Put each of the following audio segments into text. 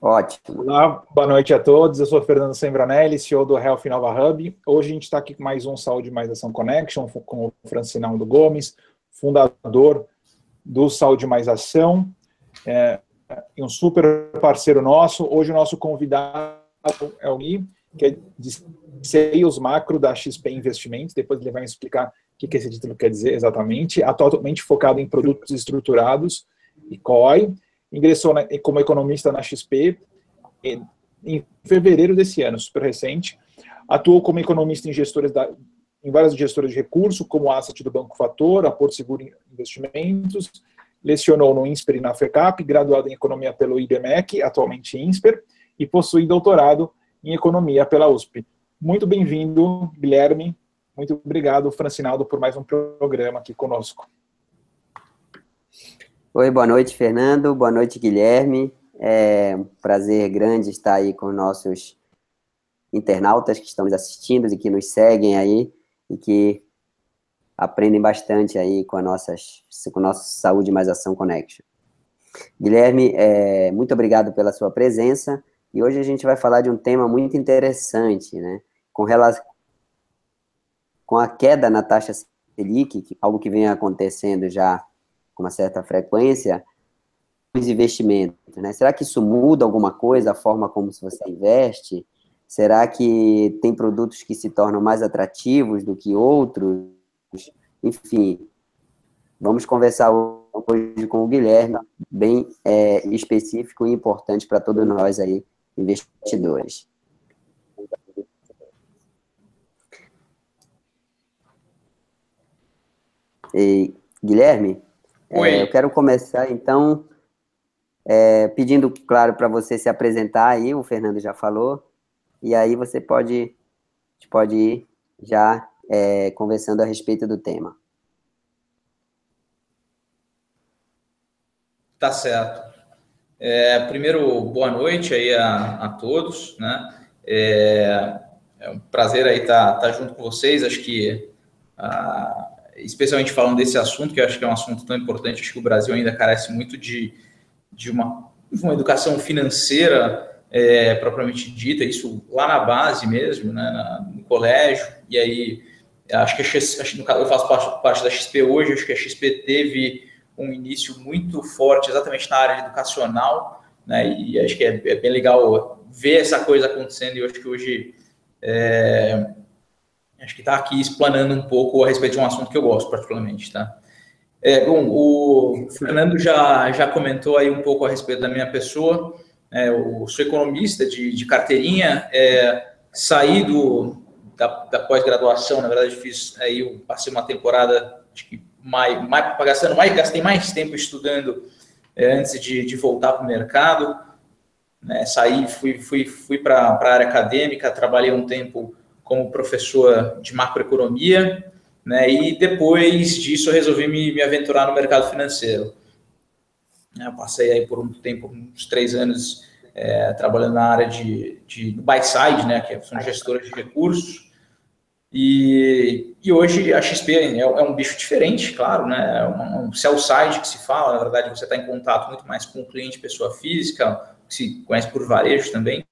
Ótimo. Olá, boa noite a todos. Eu sou Fernando Sembranelli, CEO do Health Nova Hub. Hoje a gente está aqui com mais um Saúde Mais Ação Connection com o Francinaldo Gomes, fundador do Saúde Mais Ação, é, um super parceiro nosso. Hoje o nosso convidado é o Gui, que é de Sales Macro da XP Investimentos. Depois ele vai explicar o que esse título quer dizer exatamente. Atualmente focado em produtos estruturados e COI ingressou na, como economista na XP em, em, fevereiro desse ano, super recente. Atuou como economista em gestores da, em várias gestoras de recursos, como a Asset do Banco Fator, a Porto Seguro Investimentos, lecionou no INSPER e na FECAP, graduado em Economia pelo IBMEC, atualmente INSPER, e possui doutorado em Economia pela USP. Muito bem-vindo, Guilherme. Muito obrigado, Francinaldo, por mais um programa aqui conosco. Oi, boa noite, Fernando. Boa noite, Guilherme. É um prazer grande estar aí com nossos internautas que estão nos assistindo e que nos seguem aí e que aprendem bastante aí com a nossas, com a nossa Saúde Mais Ação Connection. Guilherme, é, muito obrigado pela sua presença e hoje a gente vai falar de um tema muito interessante, né? Com relação com a queda na taxa Selic, algo que vem acontecendo já com uma certa frequência, os investimentos, né? Será que isso muda alguma coisa, a forma como você investe? Será que tem produtos que se tornam mais atrativos do que outros? Enfim, vamos conversar hoje com o Guilherme, bem é, específico e importante para todos nós aí, investidores. E, Guilherme, é, eu quero começar, então, é, pedindo, claro, para você se apresentar aí, o Fernando já falou, e aí você pode, pode ir já é, conversando a respeito do tema. Tá certo. É, primeiro, boa noite aí a, a todos, né? É, é, um prazer aí estar tá, tá junto com vocês. Acho que a, especialmente falando desse assunto, que eu acho que é um assunto tão importante, acho que o Brasil ainda carece muito de, de uma, uma educação financeira é, propriamente dita, isso lá na base mesmo, né, na, no colégio, e aí acho que acho, eu faço parte, parte da XP hoje, acho que a XP teve um início muito forte exatamente na área educacional, né, e acho que é, é bem legal ver essa coisa acontecendo, e eu acho que hoje é, acho que está aqui explanando um pouco a respeito de um assunto que eu gosto particularmente, tá? É, bom, o Fernando já, já comentou aí um pouco a respeito da minha pessoa. É, eu sou economista de, de carteirinha, é, saí do, da, da pós-graduação, na verdade fiz aí, eu passei uma temporada acho que mais, mais gastando mais, gastei mais tempo estudando é, antes de, de voltar para o mercado. Né, saí, fui, fui, fui para a área acadêmica, trabalhei um tempo como professor de macroeconomia, né, e depois disso eu resolvi me, me aventurar no mercado financeiro. Eu passei aí por um tempo, uns três anos, é, trabalhando na área de, de buy side, né, que são gestoras de recursos, e, e hoje a XP é, é, um bicho diferente, claro, né? É um, um sell side que se fala, na verdade você está em contato muito mais com o cliente, pessoa física, que se conhece por varejo também.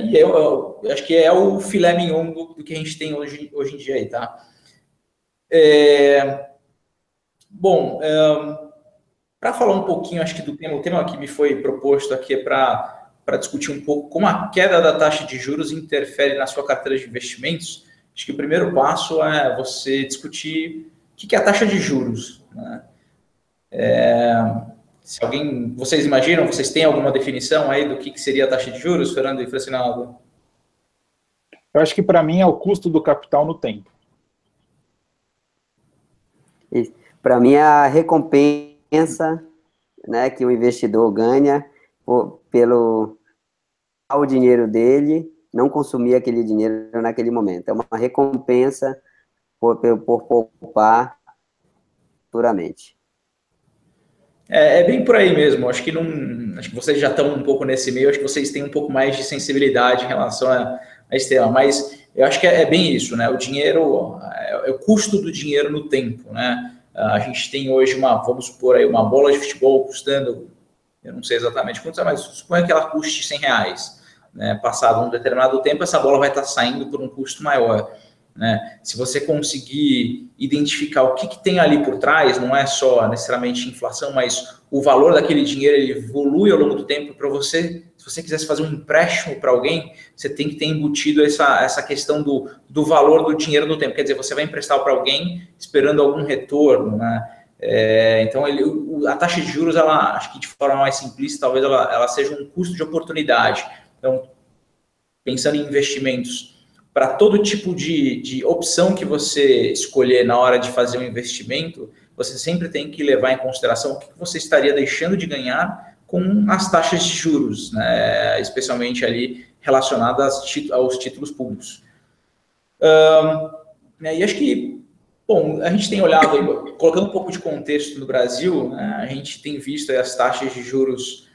E eu, eu, acho que é o filé mignon do, do, que a gente tem hoje, hoje em dia aí, tá? É, bom, é, para falar um pouquinho, acho que do tema, o tema que me foi proposto aqui é para discutir um pouco como a queda da taxa de juros interfere na sua carteira de investimentos. Acho que o primeiro passo é você discutir o que é a taxa de juros. Né? É, se alguém, vocês imaginam, vocês têm alguma definição aí do que, que seria a taxa de juros, Fernando e Francinaldo? Eu acho que para mim é o custo do capital no tempo. Para mim é a recompensa né, que o investidor ganha por, pelo o dinheiro dele, não consumir aquele dinheiro naquele momento. É uma recompensa por, por poupar futuramente. É, é, bem por aí mesmo. Acho que não, acho que vocês já estão um pouco nesse meio. Acho que vocês têm um pouco mais de sensibilidade em relação a, a tema. Mas eu acho que é, é bem isso, né? O dinheiro é, é, o custo do dinheiro no tempo, né? A gente tem hoje uma, vamos supor aí, uma bola de futebol custando eu não sei exatamente quanto mas suponha que ela custe 100 reais. Né? Passado um determinado tempo, essa bola vai estar saindo por um custo maior. Né? Se você conseguir identificar o que, que, tem ali por trás, não é só necessariamente inflação, mas o valor daquele dinheiro ele evolui ao longo do tempo para você. Se você quisesse fazer um empréstimo para alguém, você tem que ter embutido essa, essa questão do, do valor do dinheiro no tempo. Quer dizer, você vai emprestar para alguém esperando algum retorno. Né? É, então, ele, a taxa de juros, ela, acho que de forma mais simplista, talvez ela, ela seja um custo de oportunidade. Então, pensando em investimentos para todo tipo de, de opção que você escolher na hora de fazer um investimento, você sempre tem que levar em consideração o que você estaria deixando de ganhar com as taxas de juros, né? especialmente ali relacionadas aos títulos públicos. Um, né? E acho que, bom, a gente tem olhado, colocando um pouco de contexto no Brasil, né? a gente tem visto as taxas de juros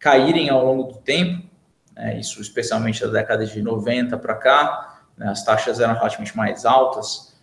caírem ao longo do tempo, né, isso especialmente da década de 90 para cá, né, as taxas eram relativamente mais altas,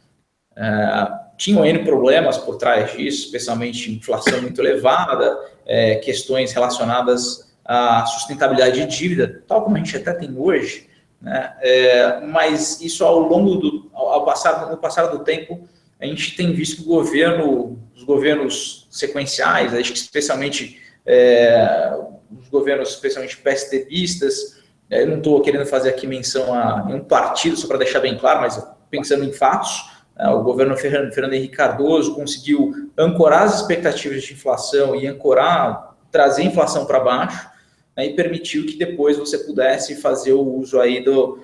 é, tinham N problemas por trás disso, especialmente inflação muito elevada, é, questões relacionadas à sustentabilidade de dívida, tal como a gente até tem hoje, né, é, mas isso ao longo do, ao passar, no passar do tempo, a gente tem visto que o governo, os governos sequenciais, acho que especialmente é, os governos, especialmente PSDBistas, é, eu não estou querendo fazer aqui menção a nenhum partido, só para deixar bem claro, mas pensando em fatos, é, o governo Fernando, Henrique Cardoso conseguiu ancorar as expectativas de inflação e ancorar, trazer a inflação para baixo, né, e permitiu que depois você pudesse fazer o uso aí do,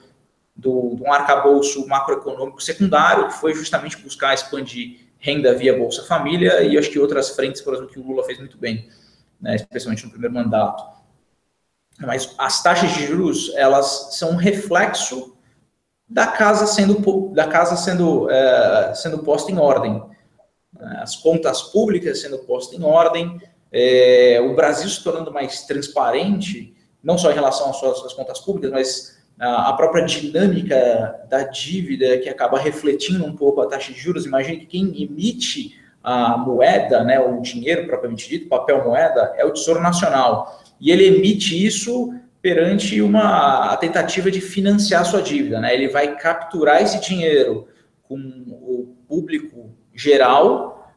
do, do um arcabouço macroeconômico secundário, que foi justamente buscar expandir renda via Bolsa Família e acho que outras frentes, por exemplo, que o Lula fez muito bem né, especialmente no primeiro mandato. Mas as taxas de juros, elas são um reflexo da casa sendo, da casa sendo, é, sendo posta em ordem. As contas públicas sendo postas em ordem, é, o Brasil se tornando mais transparente, não só em relação às suas às contas públicas, mas a, a própria dinâmica da dívida que acaba refletindo um pouco a taxa de juros. Imagine que quem emite a moeda, né, o dinheiro propriamente dito, papel moeda, é o Tesouro Nacional. E ele emite isso perante uma tentativa de financiar sua dívida. Né? Ele vai capturar esse dinheiro com o público geral,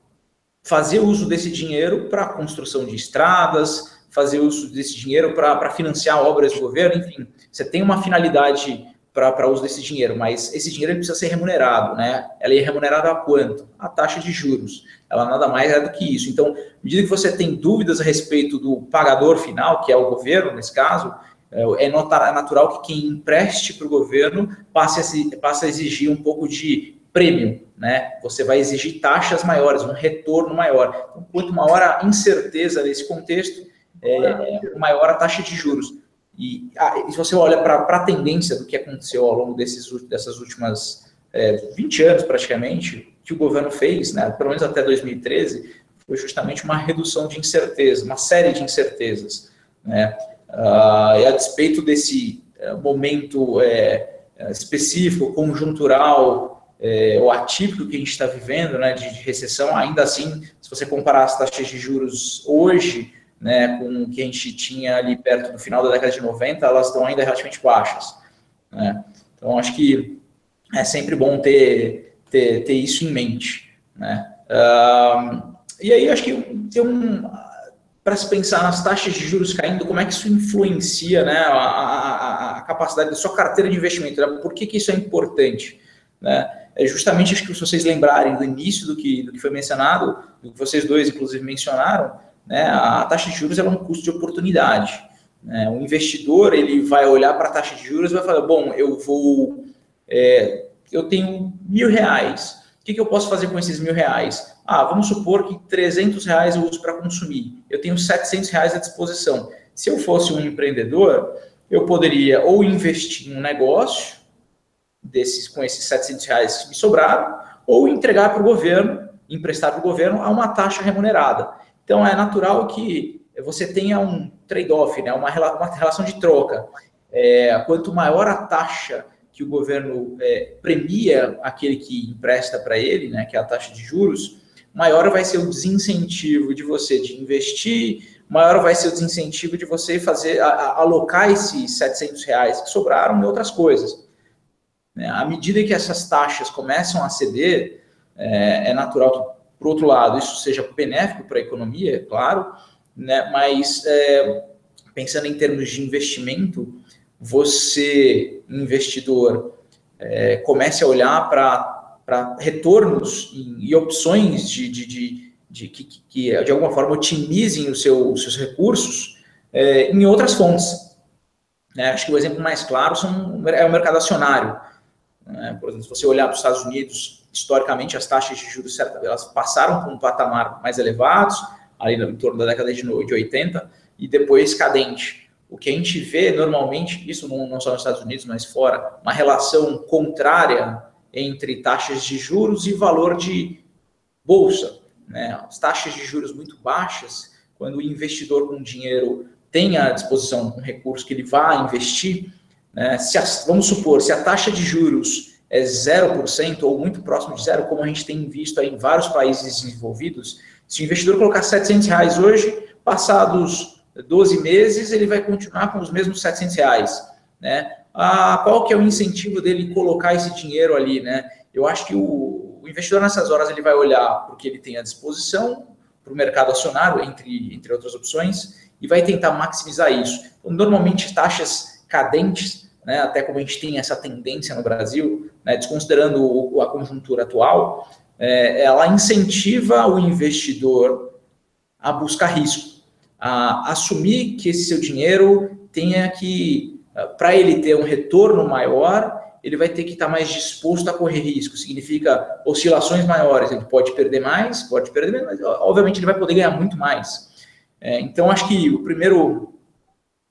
fazer uso desse dinheiro para a construção de estradas, fazer uso desse dinheiro para financiar obras do governo, enfim, você tem uma finalidade para uso desse dinheiro, mas esse dinheiro precisa ser remunerado, né? Ela é remunerada a quanto? A taxa de juros. Ela nada mais é do que isso. Então, à medida que você tem dúvidas a respeito do pagador final, que é o governo, nesse caso, é, é natural que quem empreste para o governo passe a, passe a exigir um pouco de prêmio, né? Você vai exigir taxas maiores, um retorno maior. Então, quanto maior a incerteza nesse contexto, é, maior a taxa de juros. E, ah, e se você olha para a tendência do que aconteceu ao longo desses, dessas últimas é, 20 anos, praticamente, que o governo fez, né, pelo menos até 2013, foi justamente uma redução de incerteza, uma série de incertezas. Né? Uh, e a despeito desse uh, momento é, específico, conjuntural é, ou atípico que a gente está vivendo, né, de, de, recessão, ainda assim, se você comparar as taxas de juros hoje né, com o que a gente tinha ali perto do final da década de 90, elas estão ainda relativamente baixas. Né? Então, acho que é sempre bom ter, ter, ter isso em mente. Né? Uh, e aí, acho que tem um. Para se pensar nas taxas de juros caindo, como é que isso influencia né, a, a, a capacidade da sua carteira de investimento? Né? Por que, que isso é importante? Né? É justamente, acho que se vocês lembrarem do início do que, do que foi mencionado, do que vocês dois, inclusive, mencionaram, né, a taxa de juros é um custo de oportunidade. Né? O investidor ele vai olhar para a taxa de juros e vai falar: bom, eu vou, é, eu tenho mil reais. O que, que eu posso fazer com esses mil reais? Ah, vamos supor que 300 reais eu uso para consumir. Eu tenho 700 reais à disposição. Se eu fosse um empreendedor, eu poderia ou investir em um negócio desses com esses 700 reais que me sobraram, ou entregar para o governo, emprestar para o governo a uma taxa remunerada. Então, é natural que você tenha um trade-off, né? uma, uma relação de troca. É, quanto maior a taxa que o governo é, premia aquele que empresta para ele, né, que é a taxa de juros, maior vai ser o desincentivo de você de investir maior vai ser o desincentivo de você fazer a, a, alocar esses 700 reais que sobraram em outras coisas. Né? À medida que essas taxas começam a ceder, é, é natural que, por outro lado, isso seja benéfico para a economia, é claro, né? mas é, pensando em termos de investimento, você, investidor, é, comece a olhar para retornos e, e opções de, de, de, de que, que, de alguma forma, otimizem os seu, seus recursos é, em outras fontes. Né? Acho que o exemplo mais claro são, é o mercado acionário. Né? Por exemplo, se você olhar para os Estados Unidos, historicamente, as taxas de juros elas passaram por um patamar mais elevados, ali em torno da década de 80, e depois cadente. O que a gente vê normalmente, isso não, só nos Estados Unidos, mas fora, uma relação contrária entre taxas de juros e valor de bolsa. Né? As taxas de juros muito baixas, quando o investidor com dinheiro tem à disposição um recurso que ele vai investir, né? se a, vamos supor, se a taxa de juros é 0% ou muito próximo de zero, como a gente tem visto em vários países desenvolvidos, se o investidor colocar 700 reais hoje, passados 12 meses, ele vai continuar com os mesmos 700 reais, né? Ah, qual que é o incentivo dele colocar esse dinheiro ali, né? Eu acho que o, o investidor nessas horas ele vai olhar porque ele tem à disposição para o mercado acionário, entre, entre outras opções, e vai tentar maximizar isso. Então, normalmente, taxas cadentes, né, até como a gente tem essa tendência no Brasil, né, desconsiderando a conjuntura atual, é, ela incentiva o investidor a buscar risco a assumir que esse seu dinheiro tenha que, ah, para ele ter um retorno maior, ele vai ter que estar mais disposto a correr risco. Significa oscilações maiores. Ele pode perder mais, pode perder menos, mas obviamente ele vai poder ganhar muito mais. É, então, acho que o primeiro,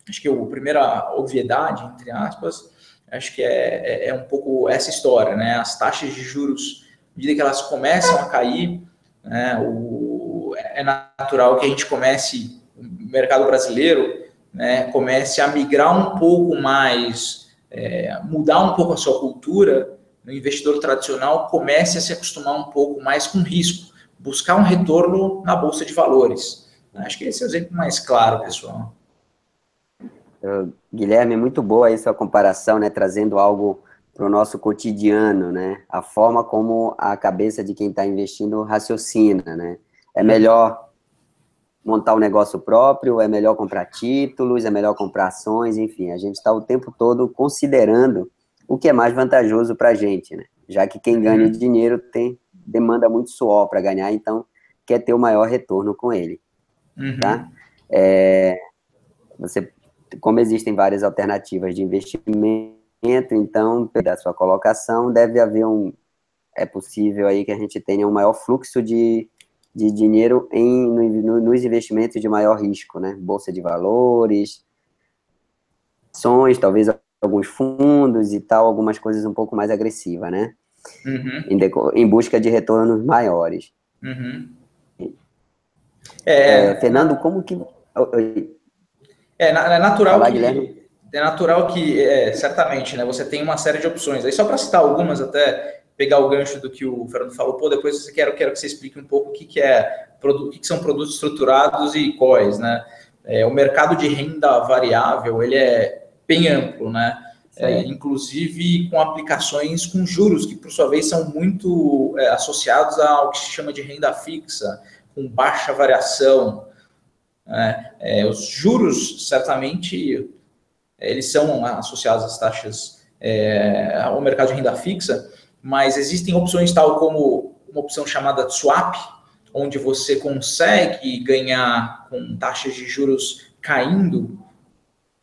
acho que a primeira obviedade, entre aspas, acho que é, é, é um pouco essa história, né? As taxas de juros, à medida que elas começam a cair, né, o, é natural que a gente comece mercado brasileiro né, comece a migrar um pouco mais, é, mudar um pouco a sua cultura, o investidor tradicional comece a se acostumar um pouco mais com risco, buscar um retorno na bolsa de valores. Acho que esse é o exemplo mais claro, pessoal. Guilherme, muito boa aí sua comparação, né, trazendo algo para o nosso cotidiano, né, a forma como a cabeça de quem está investindo raciocina, né, é melhor montar um negócio próprio, é melhor comprar títulos, é melhor comprar ações, enfim, a gente está o tempo todo considerando o que é mais vantajoso para a gente, né? Já que quem ganha uhum. dinheiro tem demanda muito suor para ganhar, então quer ter o maior retorno com ele, uhum. tá? É, você, como existem várias alternativas de investimento, então, da sua colocação, deve haver um, é possível aí que a gente tenha um maior fluxo de de dinheiro em, no, nos investimentos de maior risco, né? Bolsa de valores, ações, talvez alguns fundos e tal, algumas coisas um pouco mais agressivas, né? Uhum. Em, em, busca de retornos maiores. Uhum. É, é, Fernando, como que. É, é natural Falar, que. Guilherme? É natural que, é, certamente, né, você tem uma série de opções. Aí, só para citar algumas, até pegar o gancho do que o Fernando falou, pô, depois eu quero, quero que você explique um pouco o que, que é o que, que são produtos estruturados e quais, né? É, o mercado de renda variável ele é bem amplo, né? É, inclusive com aplicações com juros que por sua vez são muito é, associados ao que se chama de renda fixa, com baixa variação. Né? É, os juros certamente eles são associados às taxas é, ao mercado de renda fixa, mas existem opções tal como uma opção chamada swap, onde você consegue ganhar com taxas de juros caindo,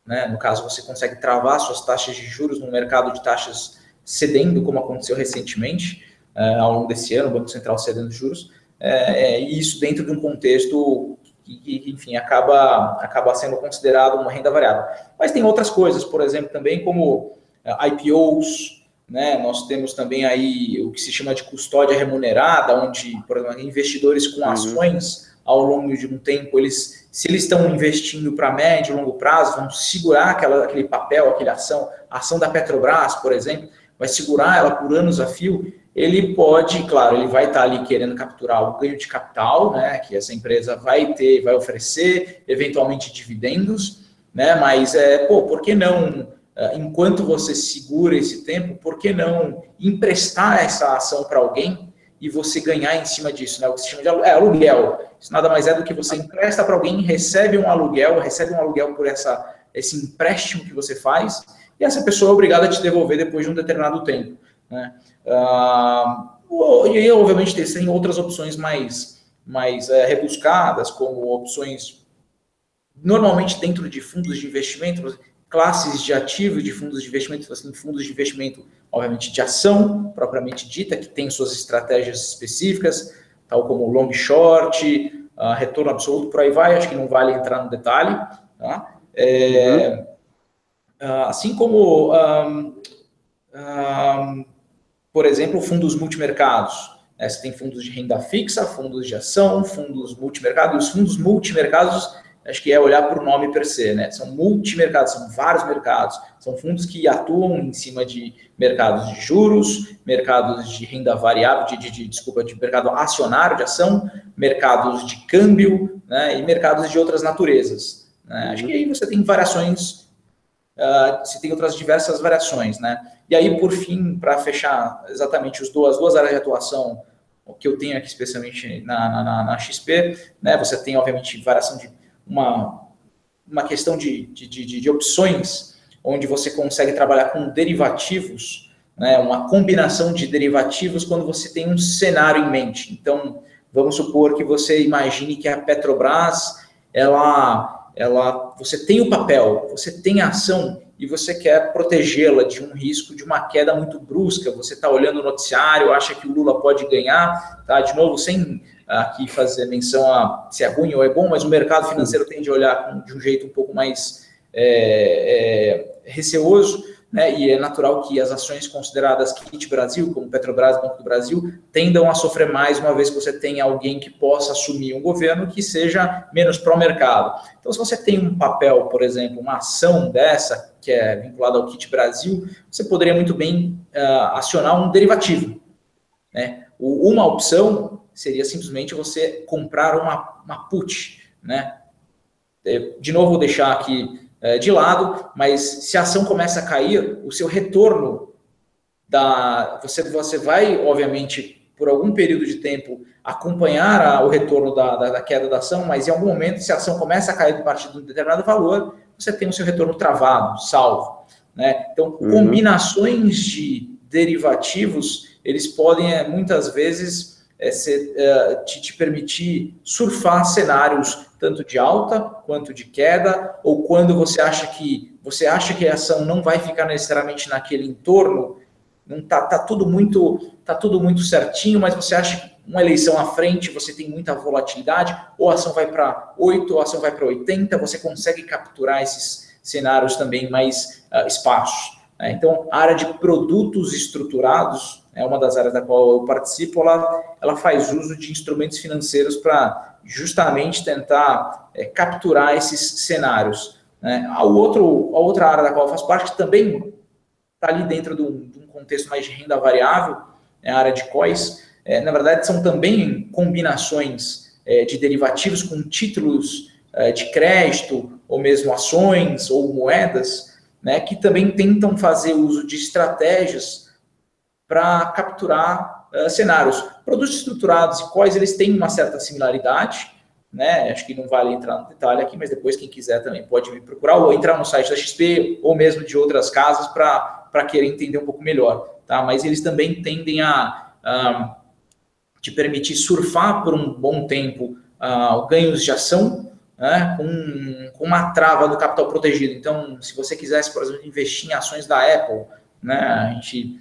né? no caso você consegue travar suas taxas de juros no mercado de taxas cedendo, como aconteceu recentemente, uh, ao longo desse ano, o Banco Central cedendo juros, é, é, e isso dentro de um contexto que, que, enfim, acaba, acaba sendo considerado uma renda variável. Mas tem outras coisas, por exemplo, também como uh, IPOs, né? Nós temos também aí o que se chama de custódia remunerada, onde, por exemplo, investidores com uhum. ações uhum. ao longo de um tempo, eles, se eles estão investindo para médio e longo prazo, vão segurar aquela, aquele papel, aquela ação, a ação da Petrobras, por exemplo, vai segurar ela por anos a fio, ele pode, claro, ele vai estar ali querendo capturar o ganho de capital, né, que essa empresa vai ter, vai oferecer, eventualmente dividendos, né, mas é, pô, por que não, eh, enquanto você segura esse tempo, por que não emprestar essa ação para alguém e você ganhar em cima disso, né, o que se chama de é, aluguel. Isso nada mais é do que você empresta para alguém, recebe um aluguel, recebe um aluguel por essa, esse empréstimo que você faz, e essa pessoa é obrigada a te devolver depois de um determinado tempo, né. Uh, e aí, obviamente, tem outras opções mais, mais é, rebuscadas, como opções normalmente dentro de fundos de investimento, classes de ativos de fundos de investimento, assim, fundos de investimento, obviamente, de ação, propriamente dita, que tem suas estratégias específicas, tal como long short, uh, retorno absoluto, por aí vai, acho que não vale entrar no detalhe. Tá? É, uhum. uh, assim como um, um, por exemplo, fundos multimercados. Né? Você tem fundos de renda fixa, fundos de ação, fundos multimercados. Os fundos multimercados, acho que é olhar para o nome per se, né? São multimercados, são vários mercados. São fundos que atuam em cima de mercados de juros, mercados de renda variável, de, de, de desculpa, de mercado acionário de ação, mercados de câmbio, né? E mercados de outras naturezas. Né? Acho que aí você tem variações, uh, você tem outras diversas variações, né? E aí, por fim, para fechar exatamente as duas, duas áreas de atuação que eu tenho aqui, especialmente na, na, na, XP, né? Você tem, obviamente, variação de uma, uma questão de, de, de, de opções, onde você consegue trabalhar com derivativos, né? Uma combinação de derivativos quando você tem um cenário em mente. Então, vamos supor que você imagine que a Petrobras, ela, ela, você tem o papel, você tem a ação e você quer protegê-la de um risco de uma queda muito brusca. Você está olhando o noticiário, acha que o Lula pode ganhar, tá? De novo, sem aqui fazer menção a se é ruim ou é bom, mas o mercado financeiro tende a olhar de um jeito um pouco mais é, é, receoso né, e é natural que as ações consideradas kit Brasil, como Petrobras Banco do Brasil, tendam a sofrer mais, uma vez que você tem alguém que possa assumir um governo que seja menos pró-mercado. Então, se você tem um papel, por exemplo, uma ação dessa, que é vinculada ao kit Brasil, você poderia muito bem uh, acionar um derivativo. Né? Uma opção seria simplesmente você comprar uma, uma put. Né? De novo, vou deixar aqui é, de lado, mas se a ação começa a cair, o seu retorno da. Você, você vai, obviamente, por algum período de tempo, acompanhar a, o retorno da, da, da, queda da ação, mas em algum momento, se a ação começa a cair a partir de um determinado valor, você tem o seu retorno travado, salvo. Né? Então, uhum. combinações de derivativos, eles podem, é, muitas vezes, é, ser, é, te, te permitir surfar cenários tanto de alta quanto de queda, ou quando você acha que você acha que a ação não vai ficar necessariamente naquele entorno, não tá, tá tudo muito tá tudo muito certinho, mas você acha que uma eleição à frente você tem muita volatilidade, ou a ação vai para 8, ou a ação vai para 80, você consegue capturar esses cenários também mais uh, espaços. Né? Então, a área de produtos estruturados é uma das áreas da qual eu participo, ela, ela faz uso de instrumentos financeiros para justamente tentar é, capturar esses cenários. Né? A, outro, a outra área da qual eu faço parte, também está ali dentro de um, de um, contexto mais de renda variável, é a área de COIs. É, na verdade, são também combinações é, de derivativos com títulos é, de crédito, ou mesmo ações ou moedas, né, que também tentam fazer uso de estratégias para capturar uh, cenários. Produtos estruturados e quais eles têm uma certa similaridade, né? Acho que não vale entrar no detalhe aqui, mas depois quem quiser também pode me procurar ou entrar no site da XP ou mesmo de outras casas para querer entender um pouco melhor, tá? Mas eles também tendem a, a te permitir surfar por um bom tempo uh, ganhos de ação, né? Com, com uma trava do capital protegido. Então, se você quisesse, por exemplo, investir em ações da Apple, né? A gente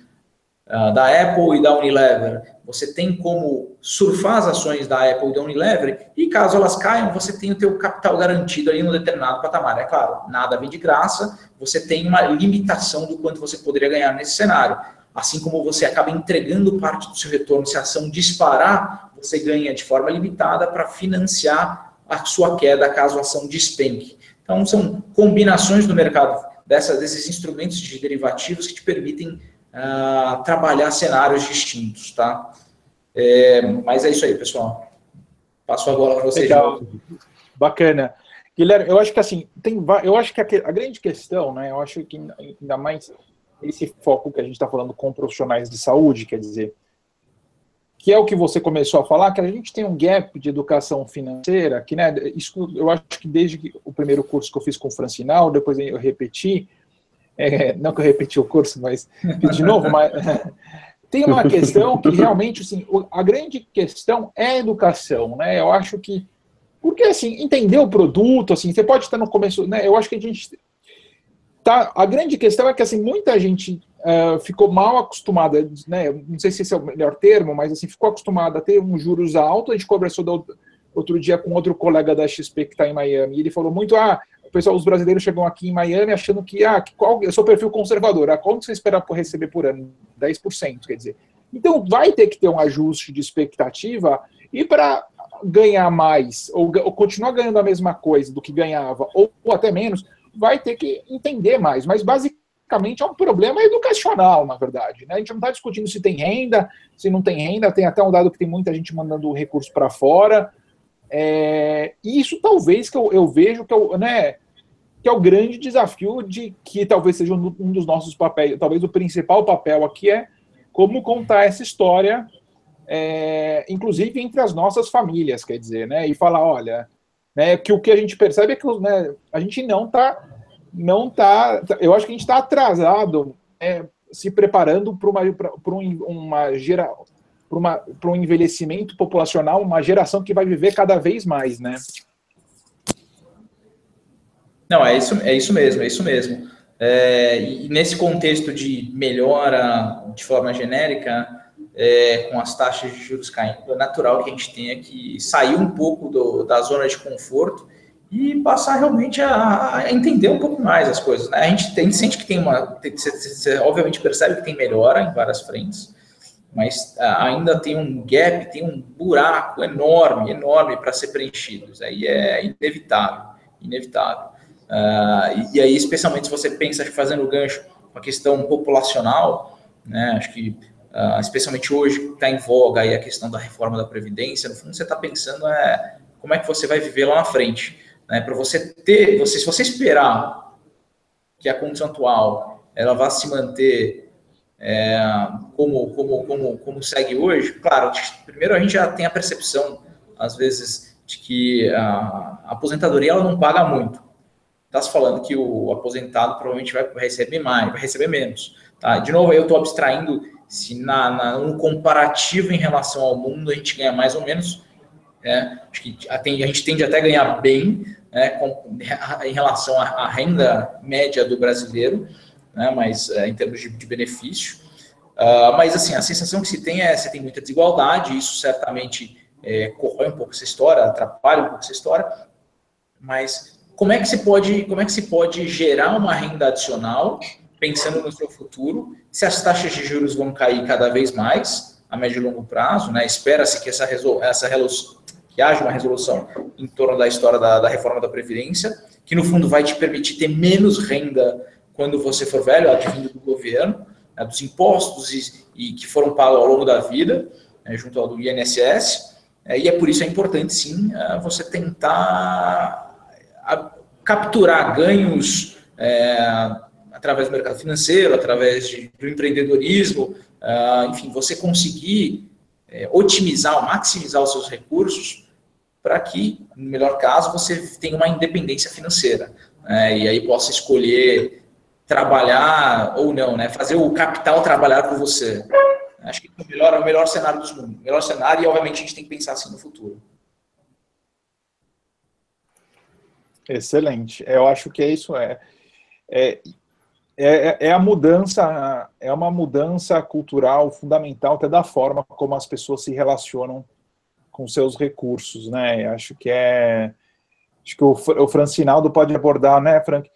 ah, da Apple e da Unilever, você tem como surfar as ações da Apple e da Unilever e caso elas caiam, você tem o teu capital garantido ali um determinado patamar. É claro, nada vem de graça, você tem uma limitação do quanto você poderia ganhar nesse cenário. Assim como você acaba entregando parte do seu retorno, se a ação disparar, você ganha de forma limitada para financiar a sua queda caso a ação despenque. Então, são combinações no mercado desses instrumentos de derivativos que te permitem uh, trabalhar cenários distintos, tá? É, mas é isso aí, pessoal. Passo a bola para vocês. Legal. Bacana. Guilherme, eu acho que assim, tem, eu acho que a, a, grande questão, né? Eu acho que ainda mais esse foco que a gente está falando com profissionais de saúde, quer dizer, que é o que você começou a falar, que a gente tem um gap de educação financeira, que né, isso eu acho que desde o primeiro curso que eu fiz com o Francinal, depois eu repeti, é, não que eu repeti o curso, mas de novo, mas tem uma questão que realmente, assim, a grande questão é a educação, né? Eu acho que porque, assim, entender o produto, assim, você pode estar no começo, né? Eu acho que a gente tá. A grande questão é que, assim, muita gente uh, ficou mal acostumada, né? Não sei se esse é o melhor termo, mas, assim, ficou acostumada a ter um juros alto. A gente conversou do, outro dia com outro colega da XP que está em Miami, e ele falou muito: ah, pessoal, os brasileiros chegam aqui em Miami achando que, ah, qual, eu sou perfil conservador, ah, quanto você espera por receber por ano? 10%, quer dizer. Então, vai ter que ter um ajuste de expectativa, e para ganhar mais, ou, ou, continuar ganhando a mesma coisa do que ganhava, ou, ou até menos, vai ter que entender mais. Mas basicamente é um problema educacional, na verdade. Né? A gente não está discutindo se tem renda, se não tem renda, tem até um dado que tem muita gente mandando recurso para fora. É, isso talvez que eu, eu vejo que, eu, né, que é o grande desafio de que talvez seja um, um dos nossos papéis, talvez o principal papel aqui é como contar essa história é, inclusive entre as nossas famílias, quer dizer, né? E falar, olha, né, que o que a gente percebe é que né, a gente não está, não tá, eu acho que a gente está atrasado, né, se preparando para uma, um, uma gera, para uma, para um envelhecimento populacional, uma geração que vai viver cada vez mais, né? Não, é isso, é isso mesmo, é isso mesmo. É, e nesse contexto de melhora de forma genérica, é, com as taxas de juros caindo, é natural que a gente tenha que sair um pouco do, da zona de conforto e passar realmente a, a, entender um pouco mais as coisas. Né? A gente sente que tem uma. Você, você, obviamente percebe que tem melhora em várias frentes, mas a, ainda tem um gap, tem um buraco enorme, enorme para ser preenchido. Isso aí é inevitável, inevitável. Uh, e, e, aí, especialmente se você pensa fazendo gancho com a questão populacional, né, acho que uh, especialmente hoje que está em voga aí a questão da reforma da Previdência, no fundo você está pensando é, como é que você vai viver lá na frente. Né? Para você ter, você, se você esperar que a condição atual ela vá se manter é, como, como, como, como segue hoje, claro, primeiro a gente já tem a percepção, às vezes, de que a, aposentadoria ela não paga muito. Está se falando que o aposentado provavelmente vai receber mais, vai receber menos. Tá? De novo, eu estou abstraindo se na, na, um comparativo em relação ao mundo a gente ganha mais ou menos, né? acho que a, a gente tende até a ganhar bem né, com, em relação à, renda média do brasileiro, né, mas é, em termos de, de benefício. Uh, mas assim, a sensação que se tem é você tem muita desigualdade, isso certamente é, corrói um pouco essa história, atrapalha um pouco essa história, mas como é que se pode, como é que se pode gerar uma renda adicional pensando no seu futuro, se as taxas de juros vão cair cada vez mais a médio e longo prazo, né? Espera-se que essa, essa que haja uma resolução em torno da história da, da, reforma da previdência, que no fundo vai te permitir ter menos renda quando você for velho, advindo do governo, né, dos impostos e, e, que foram pagos ao longo da vida, né, junto ao do INSS. É, e é por isso é importante sim é, você tentar capturar ganhos é, através do mercado financeiro, através de, do empreendedorismo, uh, enfim, você conseguir é, otimizar, maximizar os seus recursos para que, no melhor caso, você tenha uma independência financeira. Né? E aí possa escolher trabalhar ou não, né? fazer o capital trabalhar por você. Acho que é o melhor, é o melhor cenário dos mundos. O melhor cenário, e obviamente a gente tem que pensar assim no futuro. Excelente. Eu acho que é isso. É, é, é, é, é a mudança, é uma mudança cultural fundamental até da forma como as pessoas se relacionam com seus recursos, né? Acho que é, acho que o, o Francinaldo pode abordar, né, Frank?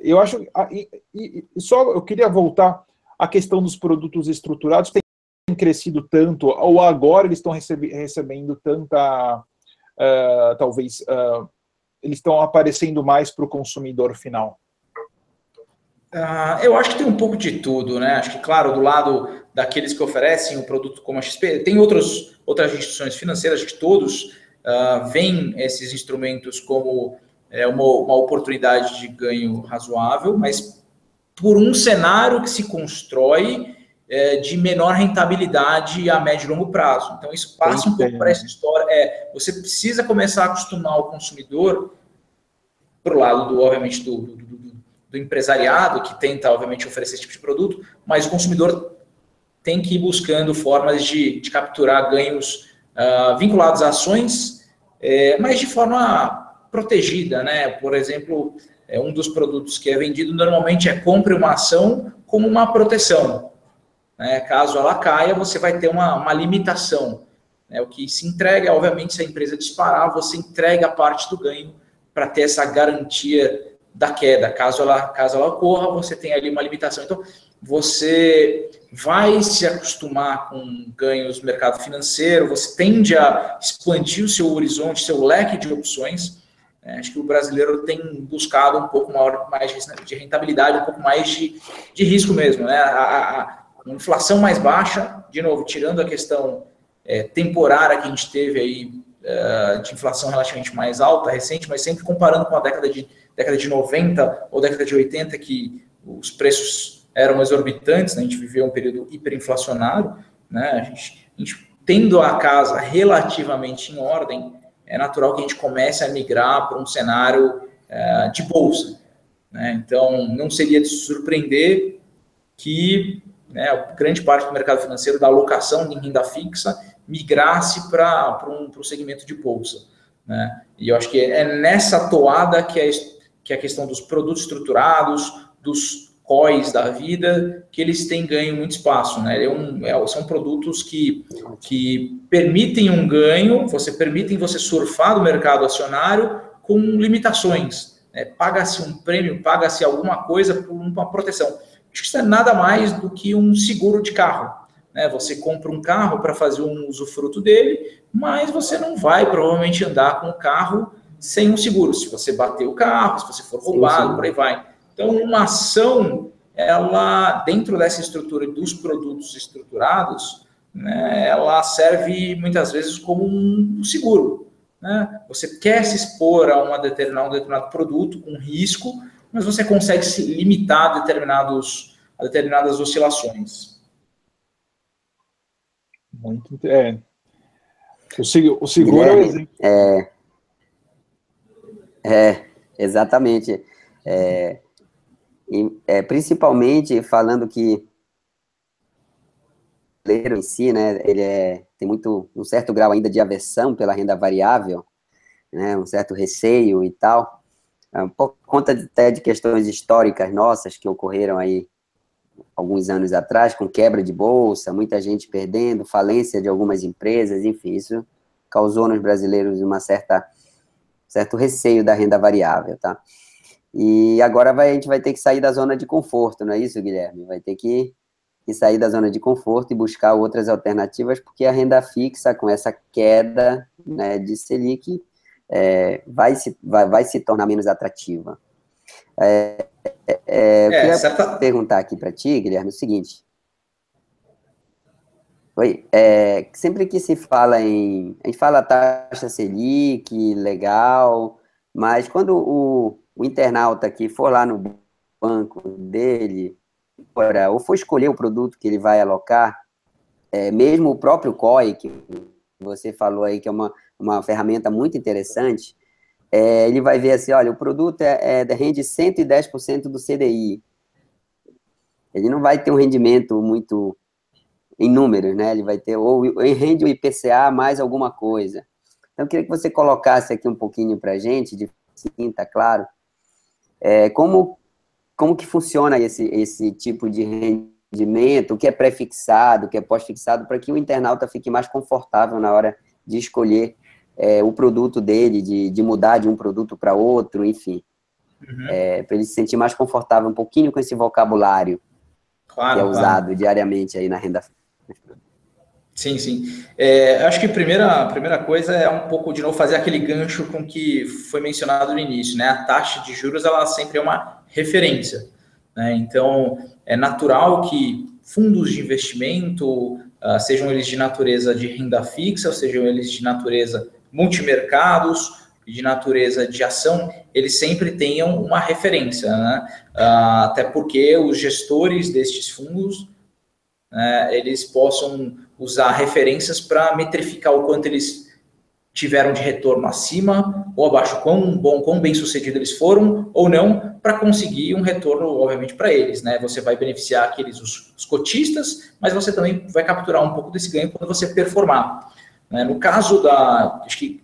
Eu acho, e, e, só eu queria voltar à questão dos produtos estruturados tem crescido tanto, ou agora eles estão recebe, recebendo tanta, uh, talvez, uh, eles estão aparecendo mais para o consumidor final Uh, eu acho que tem um pouco de tudo, né? Acho que, claro, do lado daqueles que oferecem o produto como a XP, tem outros, outras instituições financeiras, acho que todos uh, veem esses instrumentos como é, uma, uma oportunidade de ganho razoável, mas por um cenário que se constrói é, de menor rentabilidade a médio e longo prazo. Então, isso passa um pouco para essa história. É, você precisa começar a acostumar o consumidor para o lado, do, obviamente, do, do, do, empresariado, que tenta, obviamente, oferecer esse tipo de produto, mas o consumidor tem que ir buscando formas de, de capturar ganhos uh, vinculados a ações, é, mas de forma protegida, né? Por exemplo, é um dos produtos que é vendido normalmente é compre uma ação como uma proteção. Né? Caso ela caia, você vai ter uma, uma limitação. Né? O que se entrega, obviamente, se a empresa disparar, você entrega parte do ganho para ter essa garantia da queda. Caso ela, caso ela ocorra, você tem ali uma limitação. Então, você vai se acostumar com ganhos no mercado financeiro, você tende a expandir o seu horizonte, seu leque de opções. É, acho que o brasileiro tem buscado um pouco maior, mais de rentabilidade, um pouco mais de, de risco mesmo. Né? A, a, uma inflação mais baixa, de novo, tirando a questão é, temporária que a gente teve aí uh, de inflação relativamente mais alta, recente, mas sempre comparando com a década de, década de 90 ou década de 80, que os preços eram exorbitantes, né? a gente viveu um período hiperinflacionário, né? a, gente, a gente tendo a casa relativamente em ordem, é natural que a gente comece a migrar para um cenário uh, de bolsa. Né? Então, não seria de surpreender que né, grande parte do mercado financeiro da alocação em renda fixa migrasse para um, o segmento de bolsa. Né? E eu acho que é nessa toada que é, que é a questão dos produtos estruturados, dos COIs da vida, que eles têm ganho muito espaço. Né? É um, é, são produtos que, que permitem um ganho, você permitem você surfar do mercado acionário com limitações. Né? Paga-se um prêmio, paga-se alguma coisa por uma proteção. Acho que isso é nada mais do que um seguro de carro. Né? Você compra um carro para fazer um usufruto dele, mas você não vai provavelmente andar com o carro sem um seguro. Se você bater o carro, se você for roubado, sim, sim. por aí vai. Então, uma ação, ela, dentro dessa estrutura dos produtos estruturados, né, ela serve muitas vezes como um seguro. Né? Você quer se expor a uma determinada, um determinado produto com risco, mas você consegue se limitar a, determinados, a determinadas oscilações. Muito é. O, o seguro é Guilherme, é, é, exatamente. É, e, é, principalmente falando que o em si, né, ele é, tem muito, um certo grau ainda de aversão pela renda variável, né, um certo receio e tal, ah, por conta até de questões históricas nossas que ocorreram aí alguns anos atrás, com quebra de bolsa, muita gente perdendo, falência de algumas empresas, enfim, isso causou nos brasileiros uma certa certo receio da renda variável, tá? E agora vai, a gente vai ter que sair da zona de conforto, não é isso, Guilherme? Vai ter que, que sair da zona de conforto e buscar outras alternativas, porque a renda fixa, com essa queda né, de Selic, é, vai, se, vai, vai se tornar menos atrativa. É, é, é eu é, queria perguntar aqui para ti, Guilherme, o seguinte. Oi, é, sempre que se fala em. A gente fala taxa Selic, legal, mas quando o, o internauta que for lá no banco dele, ou for escolher o produto que ele vai alocar, é, mesmo o próprio COI, que você falou aí, que é uma, uma ferramenta muito interessante, é, ele vai ver assim, olha, o produto é, é, rende 110% do CDI. Ele não vai ter um rendimento muito em números, né? Ele vai ter, ou rende o IPCA mais alguma coisa. Então, eu queria que você colocasse aqui um pouquinho para a gente, de cinta, claro, é, como, como que funciona esse, esse tipo de rendimento, o que é pré-fixado, o que é pós-fixado, para que o internauta fique mais confortável na hora de escolher é, o produto dele, de, de mudar de um produto para outro, enfim. Uhum. É, para ele se sentir mais confortável um pouquinho com esse vocabulário claro, que é usado claro. diariamente aí na renda. Sim, sim. É, acho que a primeira, primeira coisa é um pouco, de novo, fazer aquele gancho com que foi mencionado no início, né? A taxa de juros, ela sempre é uma referência. Né? Então, é natural que fundos de investimento, uh, sejam eles de natureza de renda fixa, ou sejam eles de natureza multimercados, de natureza de ação, eles sempre tenham uma referência, né? uh, até porque os gestores destes fundos, né, eles possam usar referências para metrificar o quanto eles tiveram de retorno acima ou abaixo, quão bom, quão bem sucedido eles foram ou não, para conseguir um retorno, obviamente, para eles. Né? Você vai beneficiar aqueles os, os, cotistas, mas você também vai capturar um pouco desse ganho quando você performar. Né? No caso da. Acho que,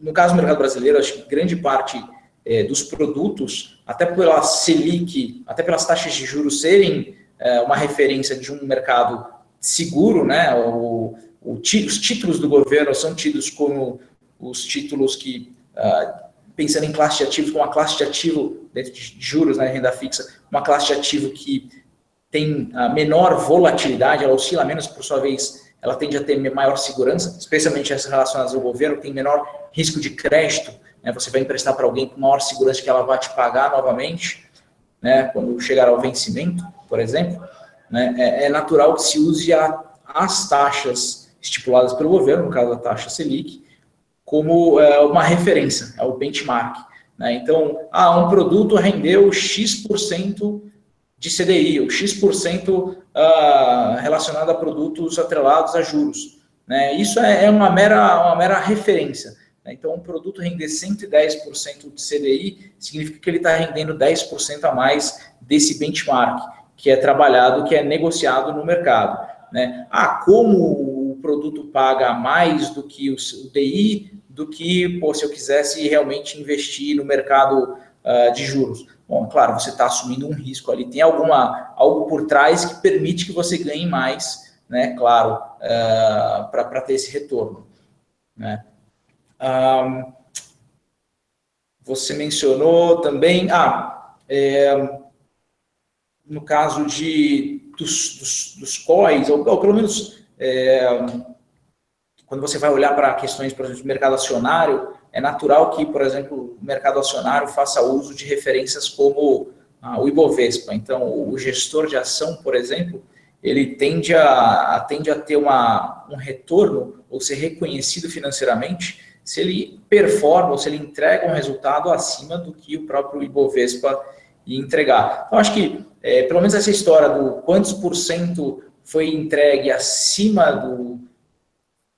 no caso do mercado brasileiro, acho que grande parte é, dos produtos, até pela Selic, até pelas taxas de juros serem é, uma referência de um mercado seguro, né? O, o, os títulos do governo são tidos como os títulos que, uh, pensando em classe de ativos, como uma classe de ativo dentro de juros, né, renda fixa, uma classe de ativo que tem uh, menor volatilidade, ela oscila menos, por sua vez, ela tende a ter maior segurança, especialmente as relacionadas ao governo, tem menor risco de crédito, né, você vai emprestar para alguém com maior segurança que ela vai te pagar novamente, né, quando chegar ao vencimento, por exemplo né, é, é, natural que se use a, as taxas estipuladas pelo governo, no caso a taxa Selic, como é, uma referência, é o benchmark. Né? Então, ah, um produto rendeu X% de CDI, ou X% ah, relacionado a produtos atrelados a juros. Né? Isso é, é uma, mera, uma mera referência. Né? Então, um produto render 110% de CDI significa que ele está rendendo 10% a mais desse benchmark que é trabalhado, que é negociado no mercado. Né? Ah, como o produto paga mais do que o, DI, do que pô, se eu quisesse realmente investir no mercado uh, de juros. Bom, claro, você está assumindo um risco ali, tem alguma algo por trás que permite que você ganhe mais, né? Claro, uh, ah, para ter esse retorno. Né? Um, você mencionou também, ah, é, no caso de, dos, dos, dos COIs, ou, ou pelo menos é, quando você vai olhar para questões, por exemplo, de mercado acionário, é natural que, por exemplo, o mercado acionário faça uso de referências como ah, o Ibovespa. Então, o gestor de ação, por exemplo, ele tende a, tende a ter uma, um retorno ou ser reconhecido financeiramente se ele performa ou se ele entrega um resultado acima do que o próprio Ibovespa entregar. Então, acho que, é, pelo menos essa história do quantos por cento foi entregue acima do,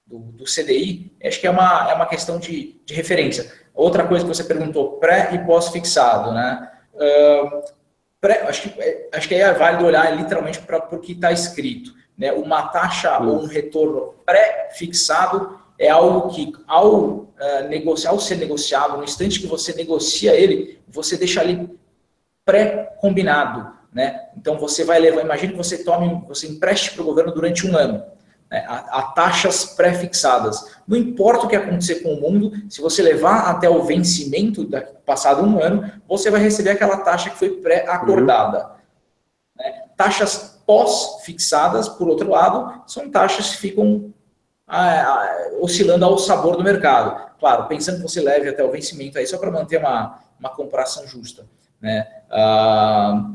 do, do CDI, acho que é uma, é uma questão de, de referência. Outra coisa que você perguntou, pré e pós-fixado, né? Uh, pré, acho, que, é, acho que aí é válido olhar literalmente para o que está escrito. Né? Uma taxa ou um retorno pré-fixado é algo que, ao, uh, negociar, ao ser negociado, no instante que você negocia ele, você deixa ali pré-combinado. Né? Então você vai levar, imagine que você tome, você empreste para o governo durante um ano, né? a, a, taxas pré-fixadas. Não importa o que acontecer com o mundo, se você levar até o vencimento da, passado um ano, você vai receber aquela taxa que foi pré-acordada. Uhum. Né? Taxas pós-fixadas, por outro lado, são taxas que ficam ah, oscilando ao sabor do mercado. Claro, pensando que você leve até o vencimento aí, só para manter uma, uma comparação justa. Né? Ah,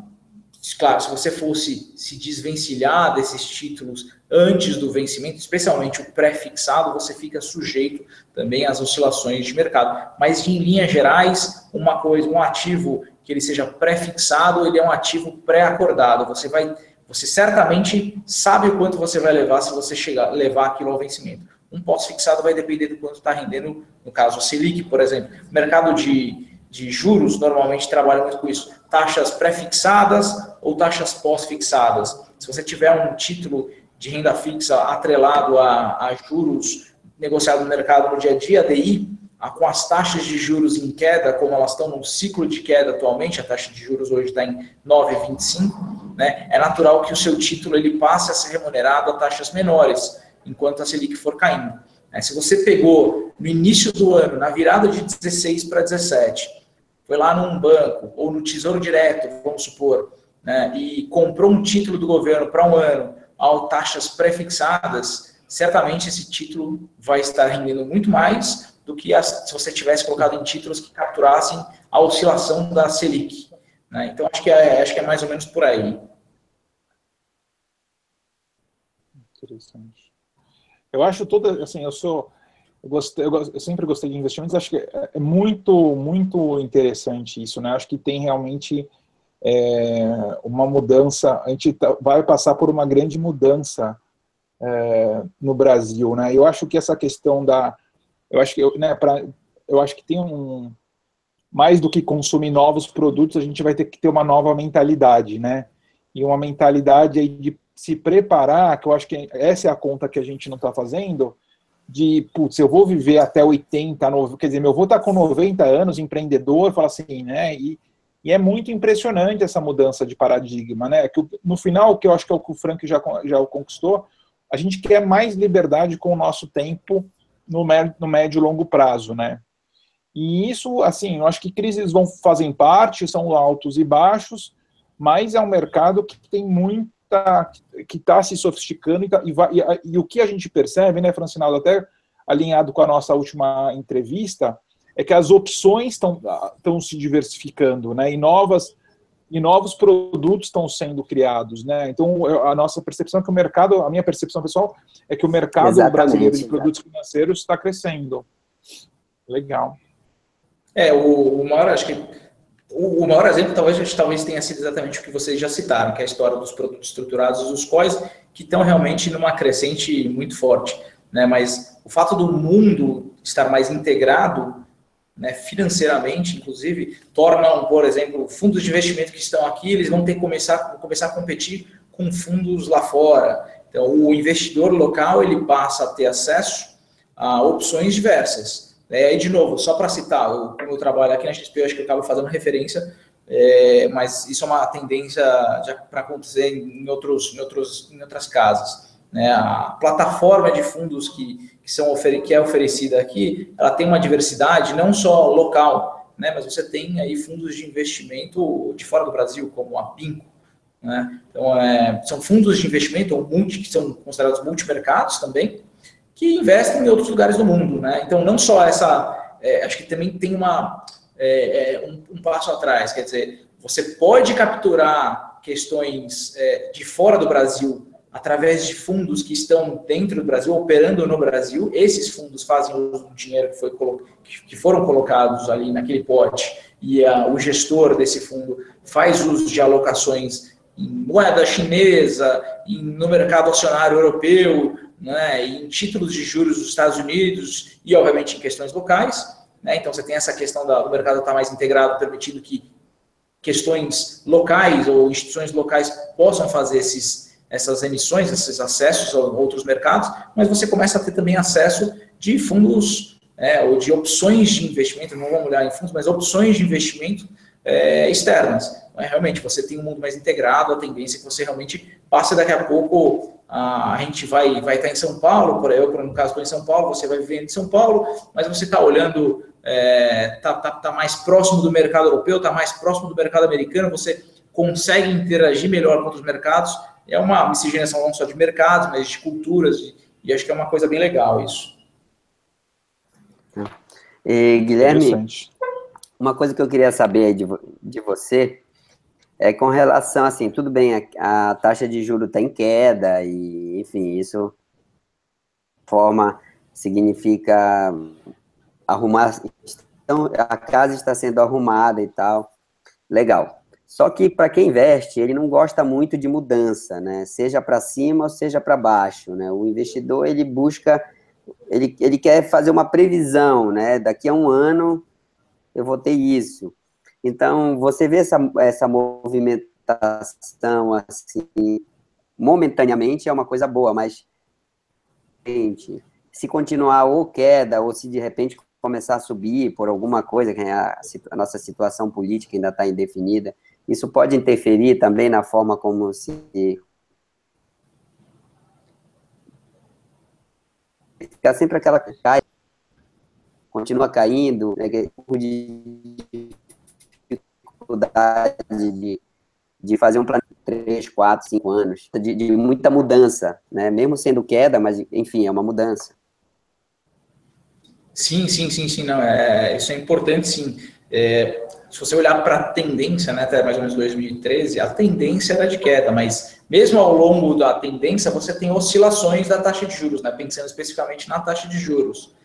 claro, se você fosse se desvencilhar desses títulos antes do vencimento, especialmente o pré-fixado, você fica sujeito também às oscilações de mercado. Mas em linhas gerais, uma coisa, um ativo que ele seja pré-fixado, ele é um ativo pré-acordado. Você vai, você certamente sabe o quanto você vai levar se você chegar levar aquilo ao vencimento. Um pós-fixado vai depender do quanto está rendendo, no caso, a Selic, por exemplo. O mercado de de juros normalmente trabalha muito com isso. Taxas pré-fixadas ou taxas pós-fixadas. Se você tiver um título de renda fixa atrelado a, a juros negociado no mercado no dia a dia, DI, com as taxas de juros em queda, como elas estão no ciclo de queda atualmente, a taxa de juros hoje está em 9,25, né? é natural que o seu título ele passe a ser remunerado a taxas menores, enquanto a Selic for caindo. Se você pegou no início do ano, na virada de 16 para 17, foi lá num banco ou no Tesouro Direto, vamos supor, né, e comprou um título do governo para um ano a taxas prefixadas, certamente esse título vai estar rendendo muito mais do que as, se você tivesse colocado em títulos que capturassem a oscilação da Selic. Né? Então, acho que, é, acho que é mais ou menos por aí. Interessante. Eu acho toda, assim, eu sou, eu, gostei, eu, eu, sempre gostei de investimentos, acho que é, é muito, muito interessante isso, né? Acho que tem realmente é, uma mudança, a gente tá, vai passar por uma grande mudança é, no Brasil, né? Eu acho que essa questão da, eu acho que, né, pra, eu acho que tem um, mais do que consumir novos produtos, a gente vai ter que ter uma nova mentalidade, né? E uma mentalidade de se preparar, que eu acho que essa é a conta que a gente não está fazendo, de, putz, eu vou viver até 80, 90, quer dizer, meu avô está com 90 anos, empreendedor, fala assim, né? E, e é muito impressionante essa mudança de paradigma, né? Que no final, que eu acho que é o que o Frank já, já conquistou, a gente quer mais liberdade com o nosso tempo no médio, no médio e longo prazo, né? E isso, assim, eu acho que crises vão fazem parte, são altos e baixos, mas é um mercado que tem muita, que está se sofisticando e, tá, e, vai, e, e, o que a gente percebe, né, Francinaldo, até alinhado com a nossa última entrevista, é que as opções estão se diversificando, né, e novas e novos produtos estão sendo criados, né? Então a nossa percepção é que o mercado, a minha percepção pessoal é que o mercado Exatamente, brasileiro de produtos financeiros está crescendo. Legal. É, o, o maior, acho que o, o, maior exemplo talvez, talvez tenha sido exatamente o que vocês já citaram, que é a história dos produtos estruturados, os COIs, que estão realmente numa crescente muito forte. Né? Mas o fato do mundo estar mais integrado né, financeiramente, inclusive, tornam, por exemplo, fundos de investimento que estão aqui, eles vão ter que começar, começar a competir com fundos lá fora. Então, o investidor local ele passa a ter acesso a opções diversas. É, e, de novo, só para citar, eu, como eu trabalho aqui na XP, eu acho que eu acabo fazendo referência, é, mas isso é uma tendência para acontecer em, outros, em, outros, em outras casas. Né? A plataforma de fundos que, que, são que é oferecida aqui, ela tem uma diversidade não só local, né? mas você tem aí fundos de investimento de fora do Brasil, como a Pinco. Né? Então, é, são fundos de investimento multi, que são considerados multimercados também, que investem em outros lugares do mundo. Né? Então, não só essa. É, acho que também tem uma, é, é, um, um, passo atrás, quer dizer, você pode capturar questões é, de fora do Brasil através de fundos que estão dentro do Brasil, operando no Brasil. Esses fundos fazem uso do dinheiro que, foi, que foram colocados ali naquele pote e a, o gestor desse fundo faz uso de alocações em moeda chinesa, em, no mercado acionário europeu, né, em títulos de juros dos Estados Unidos e, obviamente, em questões locais. Né? Então, você tem essa questão do mercado estar mais integrado, permitindo que questões locais ou instituições locais possam fazer esses, essas emissões, esses acessos a outros mercados, mas você começa a ter também acesso de fundos é, ou de opções de investimento, não vamos olhar em fundos, mas opções de investimento externas. Então, é, realmente, você tem um mundo mais integrado, a tendência é que você realmente passe daqui a pouco a gente vai vai estar em São Paulo, por eu, no caso, estou em São Paulo, você vai viver em São Paulo, mas você está olhando, está é, tá, tá, tá mais próximo do mercado europeu, está mais próximo do mercado americano, você consegue interagir melhor com os mercados. É uma miscigenação não só de mercados, mas de culturas, e, e acho que é uma coisa bem legal isso. E, Guilherme, uma coisa que eu queria saber de, de você é com relação, assim, tudo bem, a, a taxa de juro está em queda, e, enfim, isso forma, significa arrumar, então, a casa está sendo arrumada e tal, legal. Só que para quem investe, ele não gosta muito de mudança, né? Seja para cima ou seja para baixo, né? O investidor ele busca, ele, ele quer fazer uma previsão, né? Daqui a um ano eu vou ter isso. Então, você vê essa, essa movimentação, assim, momentaneamente é uma coisa boa, mas gente, se continuar ou queda, ou se de repente começar a subir por alguma coisa, que a, a nossa situação política ainda está indefinida, isso pode interferir também na forma como se ficar sempre aquela cai, continua caindo, né, de dificuldade de, de fazer um plano de 3, 4, 5 anos, de, de, muita mudança, né? Mesmo sendo queda, mas enfim, é uma mudança. Sim, sim, sim, sim, não, é, isso é importante, sim. É, se você olhar para a tendência, né, até mais ou menos 2013, a tendência era de queda, mas mesmo ao longo da tendência, você tem oscilações da taxa de juros, né, pensando especificamente na taxa de juros.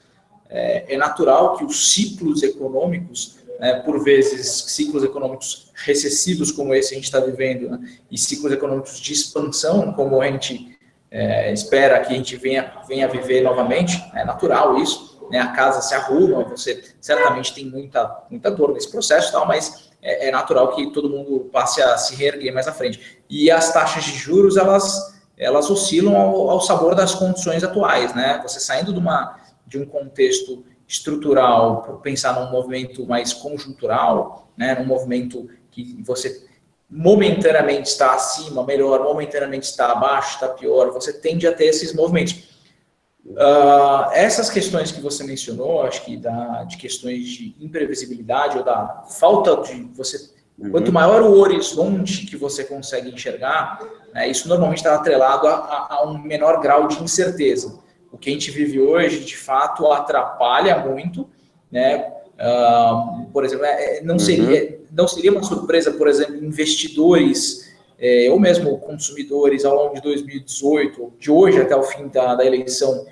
É, é natural que os ciclos econômicos, né, por vezes ciclos econômicos recessivos como esse a gente está vivendo, né, e ciclos econômicos de expansão como a gente é, espera que a gente venha, venha viver novamente, é natural isso, né, a casa se arruma, você certamente tem muita, muita dor nesse processo tal, mas é, é, natural que todo mundo passe a se reerguer mais à frente. E as taxas de juros, elas, elas oscilam ao, ao sabor das condições atuais, né? Você saindo de, uma, de um contexto estrutural, para pensar num movimento mais conjuntural, né, num movimento que você momentaneamente está acima, melhor, momentaneamente está abaixo, está pior, você tende a ter esses movimentos. Uh, essas questões que você mencionou, acho que da, de questões de imprevisibilidade ou da falta de você. Uhum. Quanto maior o horizonte que você consegue enxergar, né, isso normalmente está atrelado a, a, a, um menor grau de incerteza. O que a gente vive hoje, de fato, atrapalha muito, né? Uh, por exemplo, é, não seria, uhum. não seria uma surpresa, por exemplo, investidores é, ou mesmo consumidores ao longo de 2018, de hoje até o fim da, da eleição,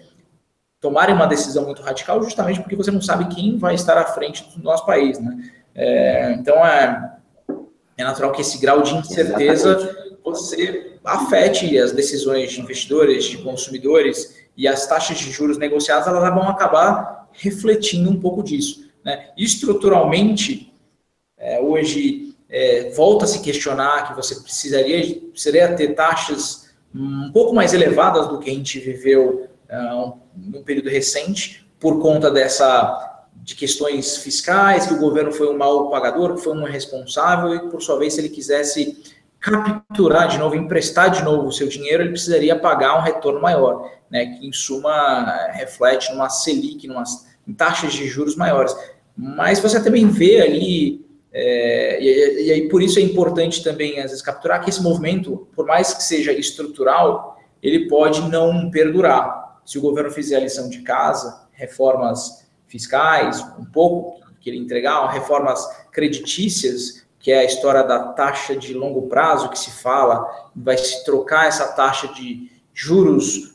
tomarem uma decisão muito radical, justamente porque você não sabe quem vai estar à frente do nosso país, né? É, então é, é natural que esse grau de incerteza Exatamente. você afete as decisões de investidores, de consumidores e as taxas de juros negociadas, elas vão acabar refletindo um pouco disso. Né? Estruturalmente, é, hoje é, volta a se questionar que você precisaria, precisaria ter taxas um pouco mais elevadas do que a gente viveu uh, no período recente, por conta dessa de questões fiscais, que o governo foi um mau pagador, que foi um irresponsável, e por sua vez, se ele quisesse capturar de novo, emprestar de novo o seu dinheiro, ele precisaria pagar um retorno maior, né, que em suma reflete numa Selic, numa, em taxas de juros maiores. Mas você também vê ali, é, e, e aí por isso é importante também, às vezes, capturar que esse movimento, por mais que seja estrutural, ele pode não perdurar se o governo fizer a lição de casa, reformas fiscais, um pouco que ele entregar, reformas creditícias, que é a história da taxa de longo prazo que se fala, vai se trocar essa taxa de juros,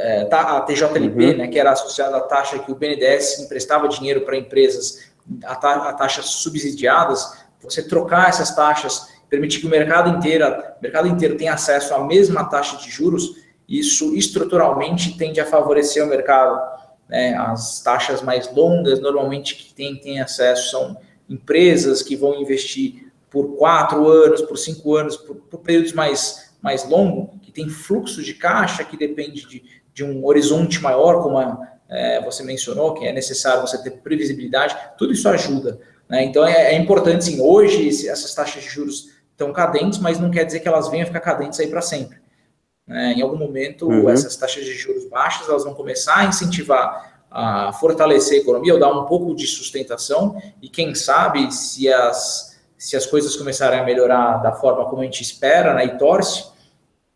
é, a TJLP, uhum. né, que era associada à taxa que o BNDES emprestava dinheiro para empresas, a, ta, a taxas subsidiadas, você trocar essas taxas, permitir que o mercado inteiro, o mercado inteiro tenha acesso à mesma taxa de juros, isso estruturalmente tende a favorecer o mercado. Né? As taxas mais longas, normalmente, que tem, tem acesso são empresas que vão investir por quatro anos, por cinco anos, por, por períodos mais, mais longos, que tem fluxo de caixa, que depende de, de um horizonte maior, como a, é, você mencionou, que é necessário você ter previsibilidade, tudo isso ajuda. Né? Então é, é, importante, sim, hoje essas taxas de juros estão cadentes, mas não quer dizer que elas venham ficar cadentes aí para sempre. Né? Em algum momento, uhum. essas taxas de juros baixas elas vão começar a incentivar a fortalecer a economia, ou dar um pouco de sustentação, e quem sabe se as, se as coisas começarem a melhorar da forma como a gente espera né, e torce,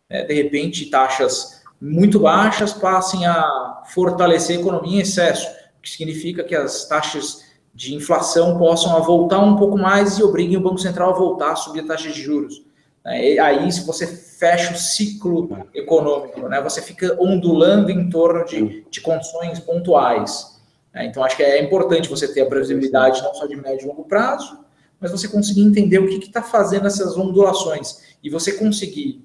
né, de repente taxas muito baixas passem a fortalecer a economia em excesso, o que significa que as taxas de inflação possam voltar um pouco mais e obriguem o Banco Central a voltar a subir a taxa de juros. Né? Aí, se você fecha o ciclo econômico, né? você fica ondulando em torno de, de condições pontuais. Né? Então, acho que é importante você ter a previsibilidade não só de médio e longo prazo, mas você conseguir entender o que está fazendo essas ondulações e você conseguir.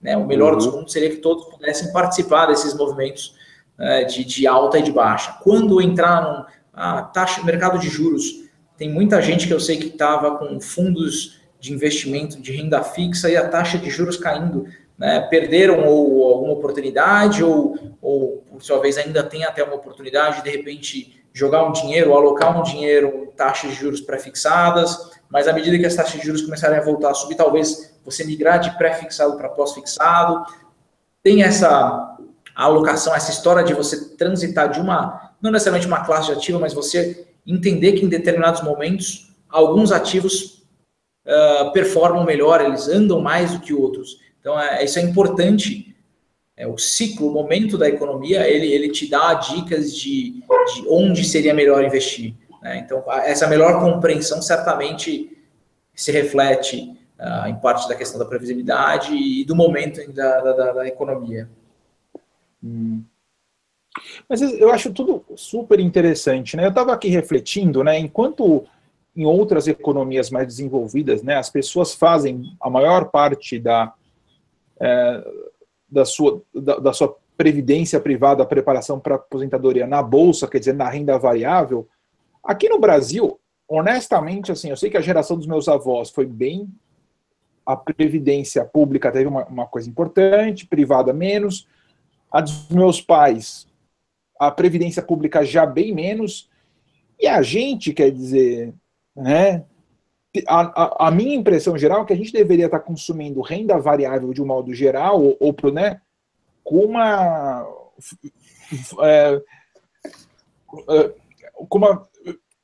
Né? O melhor uhum. dos mundos seria que todos pudessem participar desses movimentos né, de, de, alta e de baixa. Quando entrar no a taxa, mercado de juros, tem muita gente que eu sei que estava com fundos de investimento de renda fixa e a taxa de juros caindo, né? perderam ou alguma oportunidade ou, ou, por sua vez, ainda tem até uma oportunidade de, de repente, jogar um dinheiro, alocar um dinheiro, taxas de juros pré-fixadas, mas à medida que as taxas de juros começarem a voltar a subir, talvez você migrar de pré-fixado para pós-fixado. Tem essa alocação, essa história de você transitar de uma, não necessariamente uma classe de ativa, mas você entender que em determinados momentos, alguns ativos uh, performam melhor, eles andam mais do que outros. Então, é, isso é importante. É, o ciclo, o momento da economia, ele, ele te dá dicas de, de onde seria melhor investir. Né? Então, essa melhor compreensão certamente se reflete uh, em parte da questão da previsibilidade e do momento da, da, da economia. Hum. Mas eu acho tudo super interessante, né? Eu estava aqui refletindo, né? Enquanto em outras economias mais desenvolvidas, né, as pessoas fazem a maior parte da, é, da, sua, da, da, sua previdência privada, a preparação para aposentadoria na bolsa, quer dizer, na renda variável. Aqui no Brasil, honestamente, assim, eu sei que a geração dos meus avós foi bem. A previdência pública teve uma, uma coisa importante, privada menos. A dos meus pais, a previdência pública já bem menos. E a gente, quer dizer, né? A, a, a, minha impressão geral é que a gente deveria estar consumindo renda variável de um modo geral, ou, ou né, com uma. É, com uma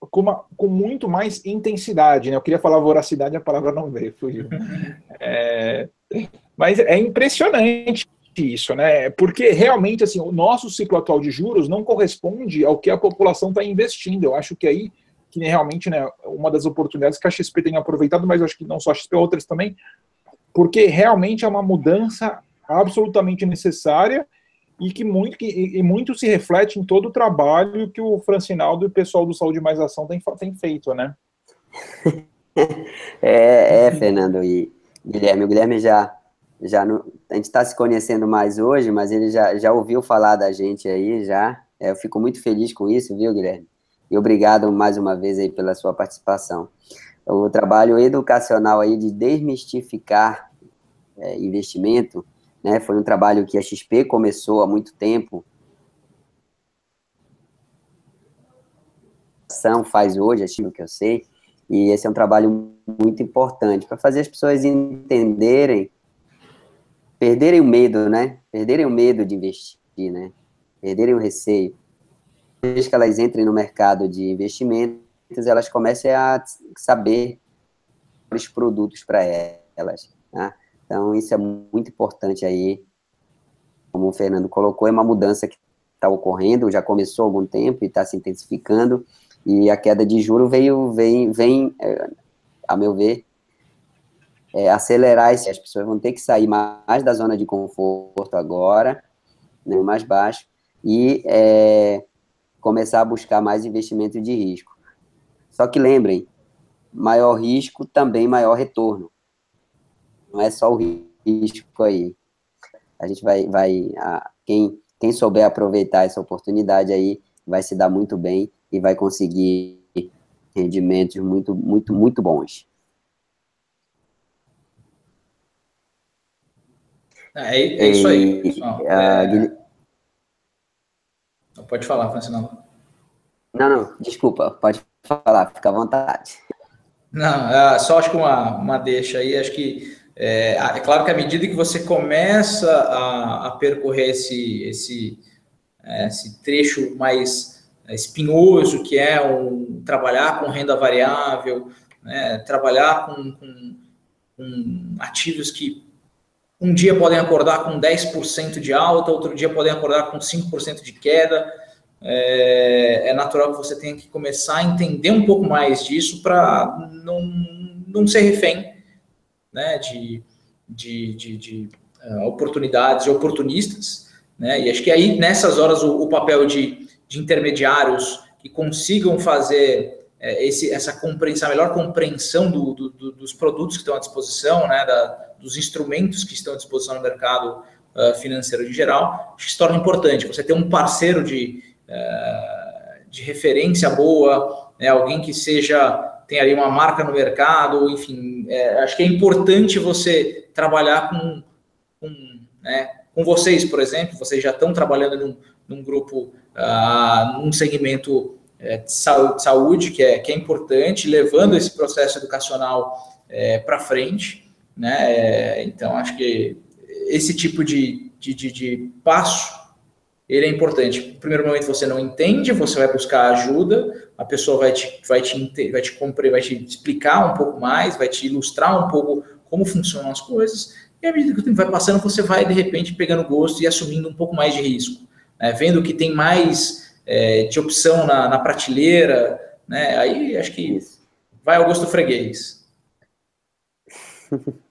com, uma, com muito mais intensidade, né? Eu queria falar voracidade, a palavra não veio, fugiu. É, mas é impressionante isso, né? Porque realmente assim, o nosso ciclo atual de juros não corresponde ao que a população está investindo. Eu acho que aí que realmente né, uma das oportunidades que a XP tem aproveitado, mas acho que não só a XP, outras também, porque realmente é uma mudança absolutamente necessária e que muito, que, e muito se reflete em todo o trabalho que o Francinaldo e o pessoal do Saúde Mais Ação tem, tem feito, né? é, é, Fernando e Guilherme. O Guilherme já, já no, a gente está se conhecendo mais hoje, mas ele já, já ouviu falar da gente aí, já. É, eu fico muito feliz com isso, viu, Guilherme? E obrigado mais uma vez aí pela sua participação. O trabalho educacional aí de desmistificar é, investimento, né, foi um trabalho que a XP começou há muito tempo. faz hoje, aquilo que eu sei, e esse é um trabalho muito importante para fazer as pessoas entenderem, perderem o medo, né? Perderem o medo de investir, né? Perderem o receio vez que elas entrem no mercado de investimentos, elas comecem a saber os produtos para elas. Né? Então, isso é muito importante aí. Como o Fernando colocou, é uma mudança que está ocorrendo, já começou há algum tempo e está se intensificando, e a queda de juro veio, vem, vem é, a meu ver, é, acelerar isso. As pessoas vão ter que sair mais da zona de conforto agora, né, mais baixo, e é, começar a buscar mais investimento de risco. Só que lembrem, maior risco também maior retorno. Não é só o risco aí. A gente vai, vai a, quem, quem souber aproveitar essa oportunidade aí vai se dar muito bem e vai conseguir rendimentos muito, muito, muito bons. É, é isso aí, pessoal. É... Pode falar, Francinão. Não, não, desculpa, pode falar, fica à vontade. Não, é, só acho que uma, uma deixa aí, acho que é, é claro que à medida que você começa a, a percorrer esse, esse, é, esse trecho mais espinhoso, que é trabalhar com renda variável, né, trabalhar com, com, com ativos que um dia podem acordar com 10% de alta, outro dia podem acordar com 5% de queda. É, é, natural que você tenha que começar a entender um pouco mais disso para não, não ser refém né, de, de, de, de uh, oportunidades e oportunistas. Né? E acho que aí, nessas horas, o, o papel de, de intermediários que consigam fazer é, esse, essa compreensão, a melhor compreensão do, do, do, dos produtos que estão à disposição, né, da, dos instrumentos que estão à disposição no mercado uh, financeiro de geral, acho que se torna importante. Você ter um parceiro de, uh, de referência boa, né, alguém que seja tem ali uma marca no mercado, enfim, é, acho que é importante você trabalhar com, com, né, com vocês, por exemplo, vocês já estão trabalhando num, num grupo, uh, num segmento é, de saúde, que é, que é importante, levando esse processo educacional é, para frente. Né? É, então, acho que esse tipo de, de, de, de passo ele é importante. No primeiro momento você não entende, você vai buscar ajuda, a pessoa vai te, vai te, vai te, compre, vai te explicar um pouco mais, vai te ilustrar um pouco como funcionam as coisas, e à medida que o tempo vai passando, você vai, de repente, pegando gosto e assumindo um pouco mais de risco. Né? Vendo que tem mais é, de opção na, na prateleira, né? Aí acho que vai Augusto Freguês.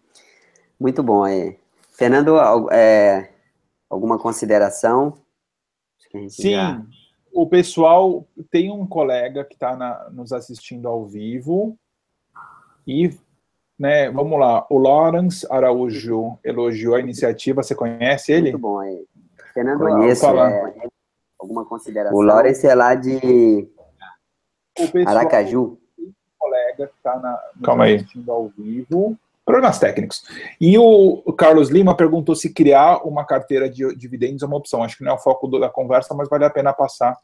Muito bom aí. Fernando, é, alguma consideração? Sim, o pessoal tem um colega que está nos assistindo ao vivo e, né, vamos lá, o Lawrence Araújo elogiou a iniciativa, você conhece ele? Muito bom aí. Fernando, conheço, é, alguma consideração? O Lawrence é lá de pessoal, Aracaju. Um colega que está Calma assistindo aí. ao vivo problemas técnicos. E o Carlos Lima perguntou se criar uma carteira de dividendos é uma opção. Acho que não é o foco da conversa, mas vale a pena passar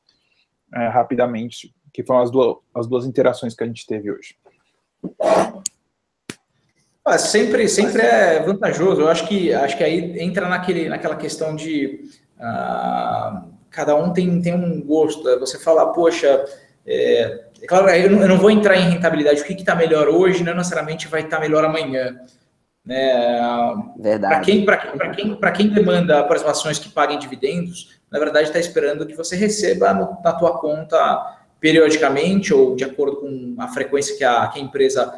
é, rapidamente, que foram as duas, as duas interações que a gente teve hoje. Ah, sempre, sempre é vantajoso. Eu acho que, acho que aí entra naquele, naquela questão de uh, cada um tem, tem um gosto. Você fala, poxa, é, é claro, eu não, eu não, vou entrar em rentabilidade. O que está melhor hoje não necessariamente vai estar tá melhor amanhã. Né? Verdade. Para quem, quem, quem demanda por ações que paguem dividendos, na verdade está esperando que você receba no, na tua conta periodicamente ou de acordo com a frequência que a, que a empresa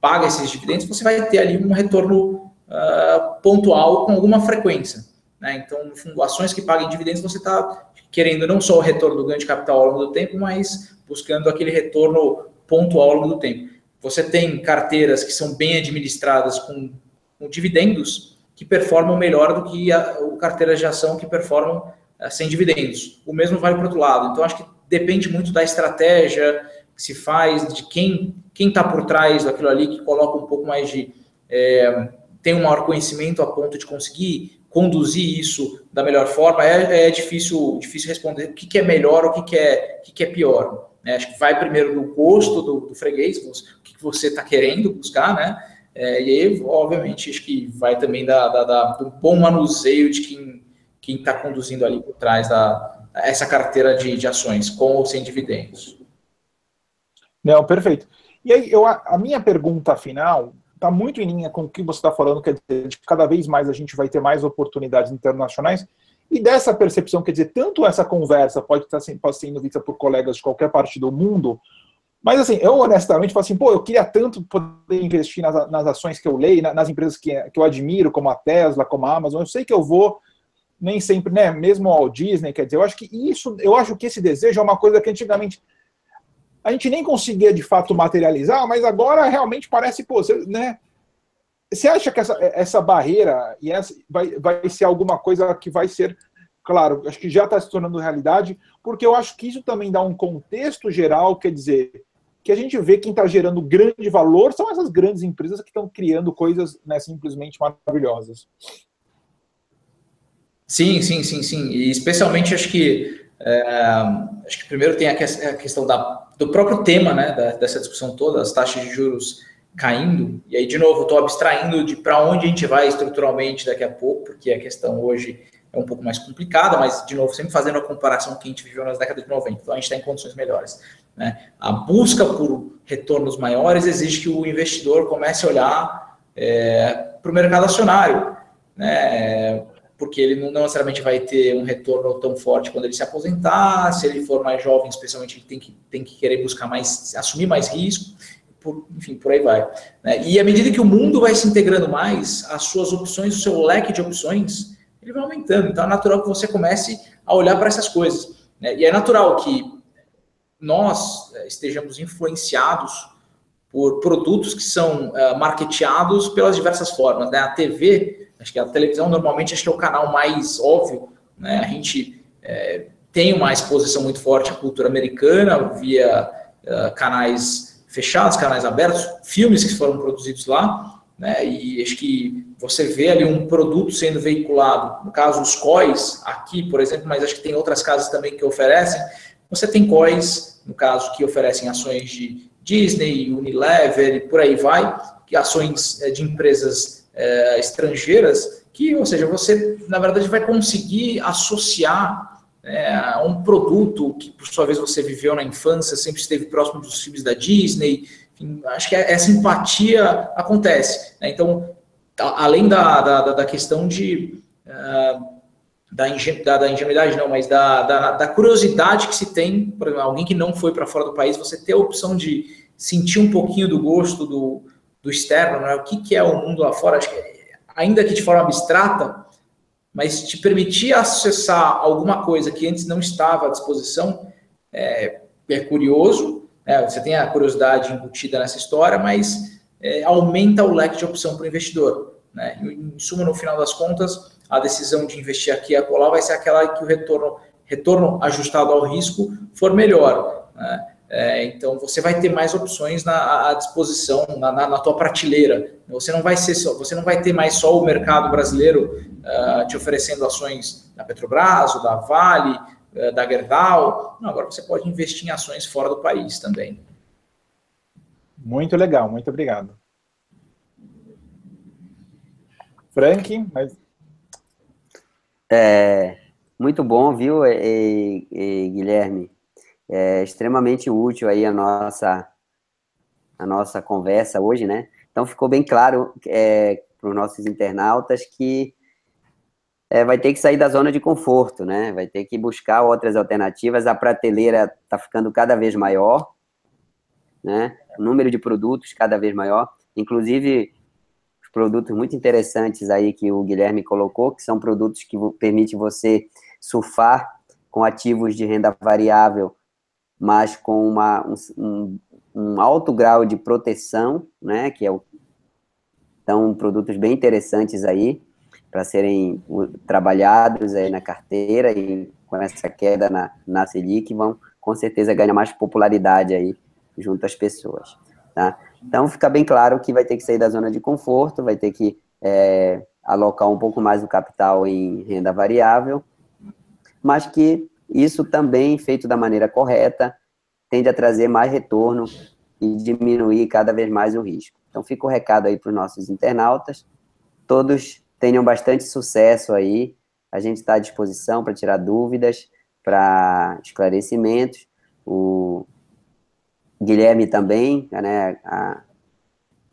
paga esses dividendos, você vai ter ali um retorno uh, pontual com alguma frequência. Né? Então, fundo, ações que paguem dividendos, você está querendo não só o retorno do ganho de capital ao longo do tempo, mas buscando aquele retorno pontual ao longo do tempo. Você tem carteiras que são bem administradas com, com dividendos que performam melhor do que a, o carteiras de ação que performam a, eh, sem dividendos. O mesmo vale para o outro lado. Então, acho que depende muito da estratégia que se faz, de quem quem está por trás daquilo ali, que coloca um pouco mais de. É, tem um maior conhecimento a ponto de conseguir conduzir isso da melhor forma. É, é difícil, difícil responder o que, que é melhor, o que, que, é, o que, que é pior. Né? Acho que vai primeiro no gosto do, do freguês, o que, que você está querendo buscar, né? É, e aí, obviamente, acho que vai também da, da, da do bom manuseio de quem quem está conduzindo ali por trás da essa carteira de, de ações, com ou sem dividendos. Não, perfeito. E aí, eu, a minha pergunta final está muito em linha com o que você está falando, quer dizer, de cada vez mais a gente vai ter mais oportunidades internacionais. E dessa percepção, quer dizer, tanto essa conversa pode estar pode sendo vista por colegas de qualquer parte do mundo, mas assim, eu honestamente falo assim, pô, eu queria tanto poder investir nas, nas ações que eu leio, nas empresas que, que eu admiro, como a Tesla, como a Amazon, eu sei que eu vou nem sempre, né, mesmo ao Disney, quer dizer, eu acho que isso, eu acho que esse desejo é uma coisa que antigamente a gente nem conseguia de fato materializar, mas agora realmente parece, pô, você, né, você acha que essa, essa barreira e essa vai, vai ser alguma coisa que vai ser, claro, acho que já está se tornando realidade, porque eu acho que isso também dá um contexto geral, quer dizer, que a gente vê quem está gerando grande valor são essas grandes empresas que estão criando coisas né, simplesmente maravilhosas. Sim, sim, sim, sim. E especialmente acho que é, acho que primeiro tem a questão da, do próprio tema né, da, dessa discussão toda, as taxas de juros caindo, e aí, de novo, estou abstraindo de para onde a gente vai estruturalmente daqui a pouco, porque a questão hoje é um pouco mais complicada, mas, de novo, sempre fazendo a comparação que a gente viveu nas décadas de 90, então a gente está em condições melhores. Né? A busca por retornos maiores exige que o investidor comece a olhar é, para o mercado acionário, né? Porque ele não necessariamente vai ter um retorno tão forte quando ele se aposentar, se ele for mais jovem, especialmente, ele tem que, tem que querer buscar mais, assumir mais risco, por, enfim, por aí vai. Né? E à medida que o mundo vai se integrando mais, as suas opções, o seu leque de opções, ele vai aumentando. Então é natural que você comece a olhar para essas coisas. Né? E é natural que nós é, estejamos influenciados por produtos que são uh, marketeados pelas diversas formas. Né? A TV, acho que a televisão normalmente acho que é o canal mais óbvio. Né? A gente é, tem uma exposição muito forte à cultura americana via uh, canais fechados, canais abertos, filmes que foram produzidos lá, né? E acho que você vê ali um produto sendo veiculado, no caso os COIs, aqui, por exemplo, mas acho que tem outras casas também que oferecem. Você tem COIs, no caso, que oferecem ações de Disney, Unilever e por aí vai, que ações eh, de empresas é, estrangeiras, que, ou seja, você, na verdade, vai conseguir associar é, um produto que, por sua vez, você viveu na infância, sempre esteve próximo dos filmes da Disney. Enfim, acho que essa empatia acontece. Né? Então, além da, da, da questão de uh, da, da, da ingenuidade, não, mas da, da, da, curiosidade que se tem, por exemplo, alguém que não foi para fora do país, você ter a opção de sentir um pouquinho do gosto do, do externo, né? o que, que é o mundo lá fora, que, ainda que de forma abstrata, mas te permitir acessar alguma coisa que antes não estava à disposição é, é curioso, né? você tem a curiosidade embutida nessa história, mas é, aumenta o leque de opção para o investidor. Né? Em suma, no final das contas, a decisão de investir aqui e acolá vai ser aquela que o retorno, retorno ajustado ao risco for melhor. Né? É, então você vai ter mais opções na, à disposição na, na, na, tua prateleira. Você não vai ser só, você não vai ter mais só o mercado brasileiro uh, te oferecendo ações da Petrobras, da Vale, uh, da Gerdau. Não, agora você pode investir em ações fora do país também. Muito legal, muito obrigado. Frank, mas... É, muito bom, viu, e, e, Guilherme? É extremamente útil aí a nossa, a nossa conversa hoje, né? Então ficou bem claro é, para os nossos internautas que é, vai ter que sair da zona de conforto, né? Vai ter que buscar outras alternativas. A prateleira está ficando cada vez maior, né? O número de produtos cada vez maior. Inclusive, produtos muito interessantes aí que o Guilherme colocou, que são produtos que permitem você surfar com ativos de renda variável, mas com uma, um, um alto grau de proteção, né, que é o então produtos bem interessantes aí para serem trabalhados aí na carteira e com essa queda na, na Selic vão com certeza ganhar mais popularidade aí junto às pessoas, tá? Então, fica bem claro que vai ter que sair da zona de conforto, vai ter que é, alocar um pouco mais do capital em renda variável, mas que isso também, feito da maneira correta, tende a trazer mais retorno e diminuir cada vez mais o risco. Então, fica o recado aí para os nossos internautas. Todos tenham bastante sucesso aí. A gente está à disposição para tirar dúvidas, para esclarecimentos. O, Guilherme também, né, a,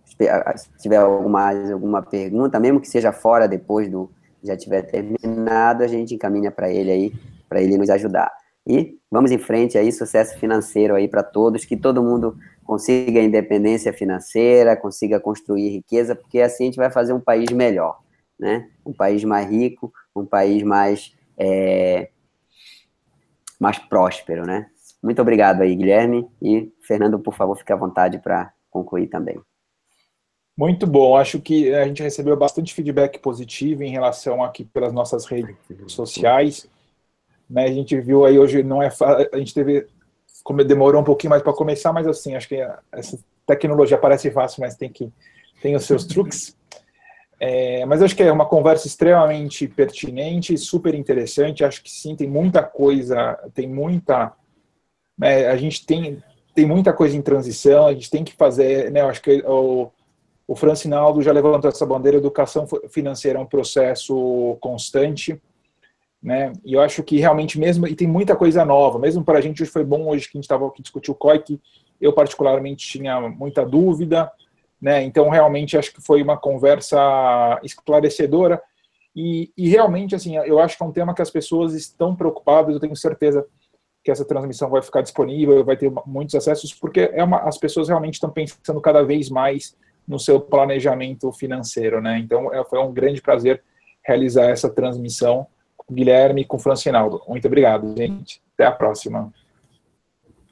se tiver alguma, alguma pergunta, mesmo que seja fora depois do já tiver terminado, a gente encaminha para ele aí, para ele nos ajudar. E vamos em frente aí, sucesso financeiro aí para todos, que todo mundo consiga independência financeira, consiga construir riqueza, porque assim a gente vai fazer um país melhor, né? Um país mais rico, um país mais é, mais próspero, né? Muito obrigado aí, Guilherme. E, Fernando, por favor, fique à vontade para concluir também. Muito bom. Acho que a gente recebeu bastante feedback positivo em relação aqui pelas nossas redes sociais. Né, a gente viu aí hoje, não é a gente teve, como demorou um pouquinho mais para começar, mas assim, acho que essa tecnologia parece fácil, mas tem que tem os seus truques. É, mas acho que é uma conversa extremamente pertinente, super interessante. Acho que sim, tem muita coisa, tem muita é, a gente tem, tem muita coisa em transição, a gente tem que fazer, né, acho que o, o Francinaldo já levantou essa bandeira, educação financeira é um processo constante, né, e eu acho que realmente mesmo, e tem muita coisa nova, mesmo para a gente hoje foi bom hoje que a gente estava aqui discutir o COI, que eu particularmente tinha muita dúvida, né, então realmente acho que foi uma conversa esclarecedora, e, e realmente, assim, eu acho que é um tema que as pessoas estão preocupadas, eu tenho certeza que essa transmissão vai ficar disponível, vai ter muitos acessos, porque é uma, as pessoas realmente estão pensando cada vez mais no seu planejamento financeiro, né? Então, é, foi um grande prazer realizar essa transmissão Guilherme e com o Francinaldo. Muito obrigado, gente. Até a próxima.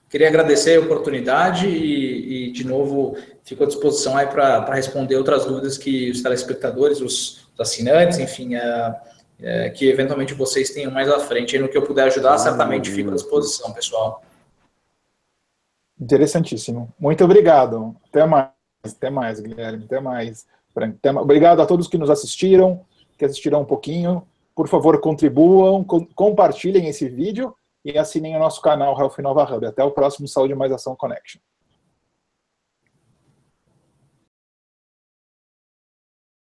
Queria agradecer a oportunidade e, e de novo, fico à disposição aí para responder outras dúvidas que os telespectadores, os, os assinantes, enfim, a é, que eventualmente vocês tenham mais à frente. E no que eu puder ajudar, ah, certamente fico à disposição, pessoal. Interessantíssimo. Muito obrigado. Até mais. Até mais, Guilherme. Até mais. Até mais. Obrigado a todos que nos assistiram, que assistiram um pouquinho. Por favor, contribuam, com, compartilhem esse vídeo e assinem o nosso canal Health Nova Hub. Até o próximo Saúde Mais Ação Connection.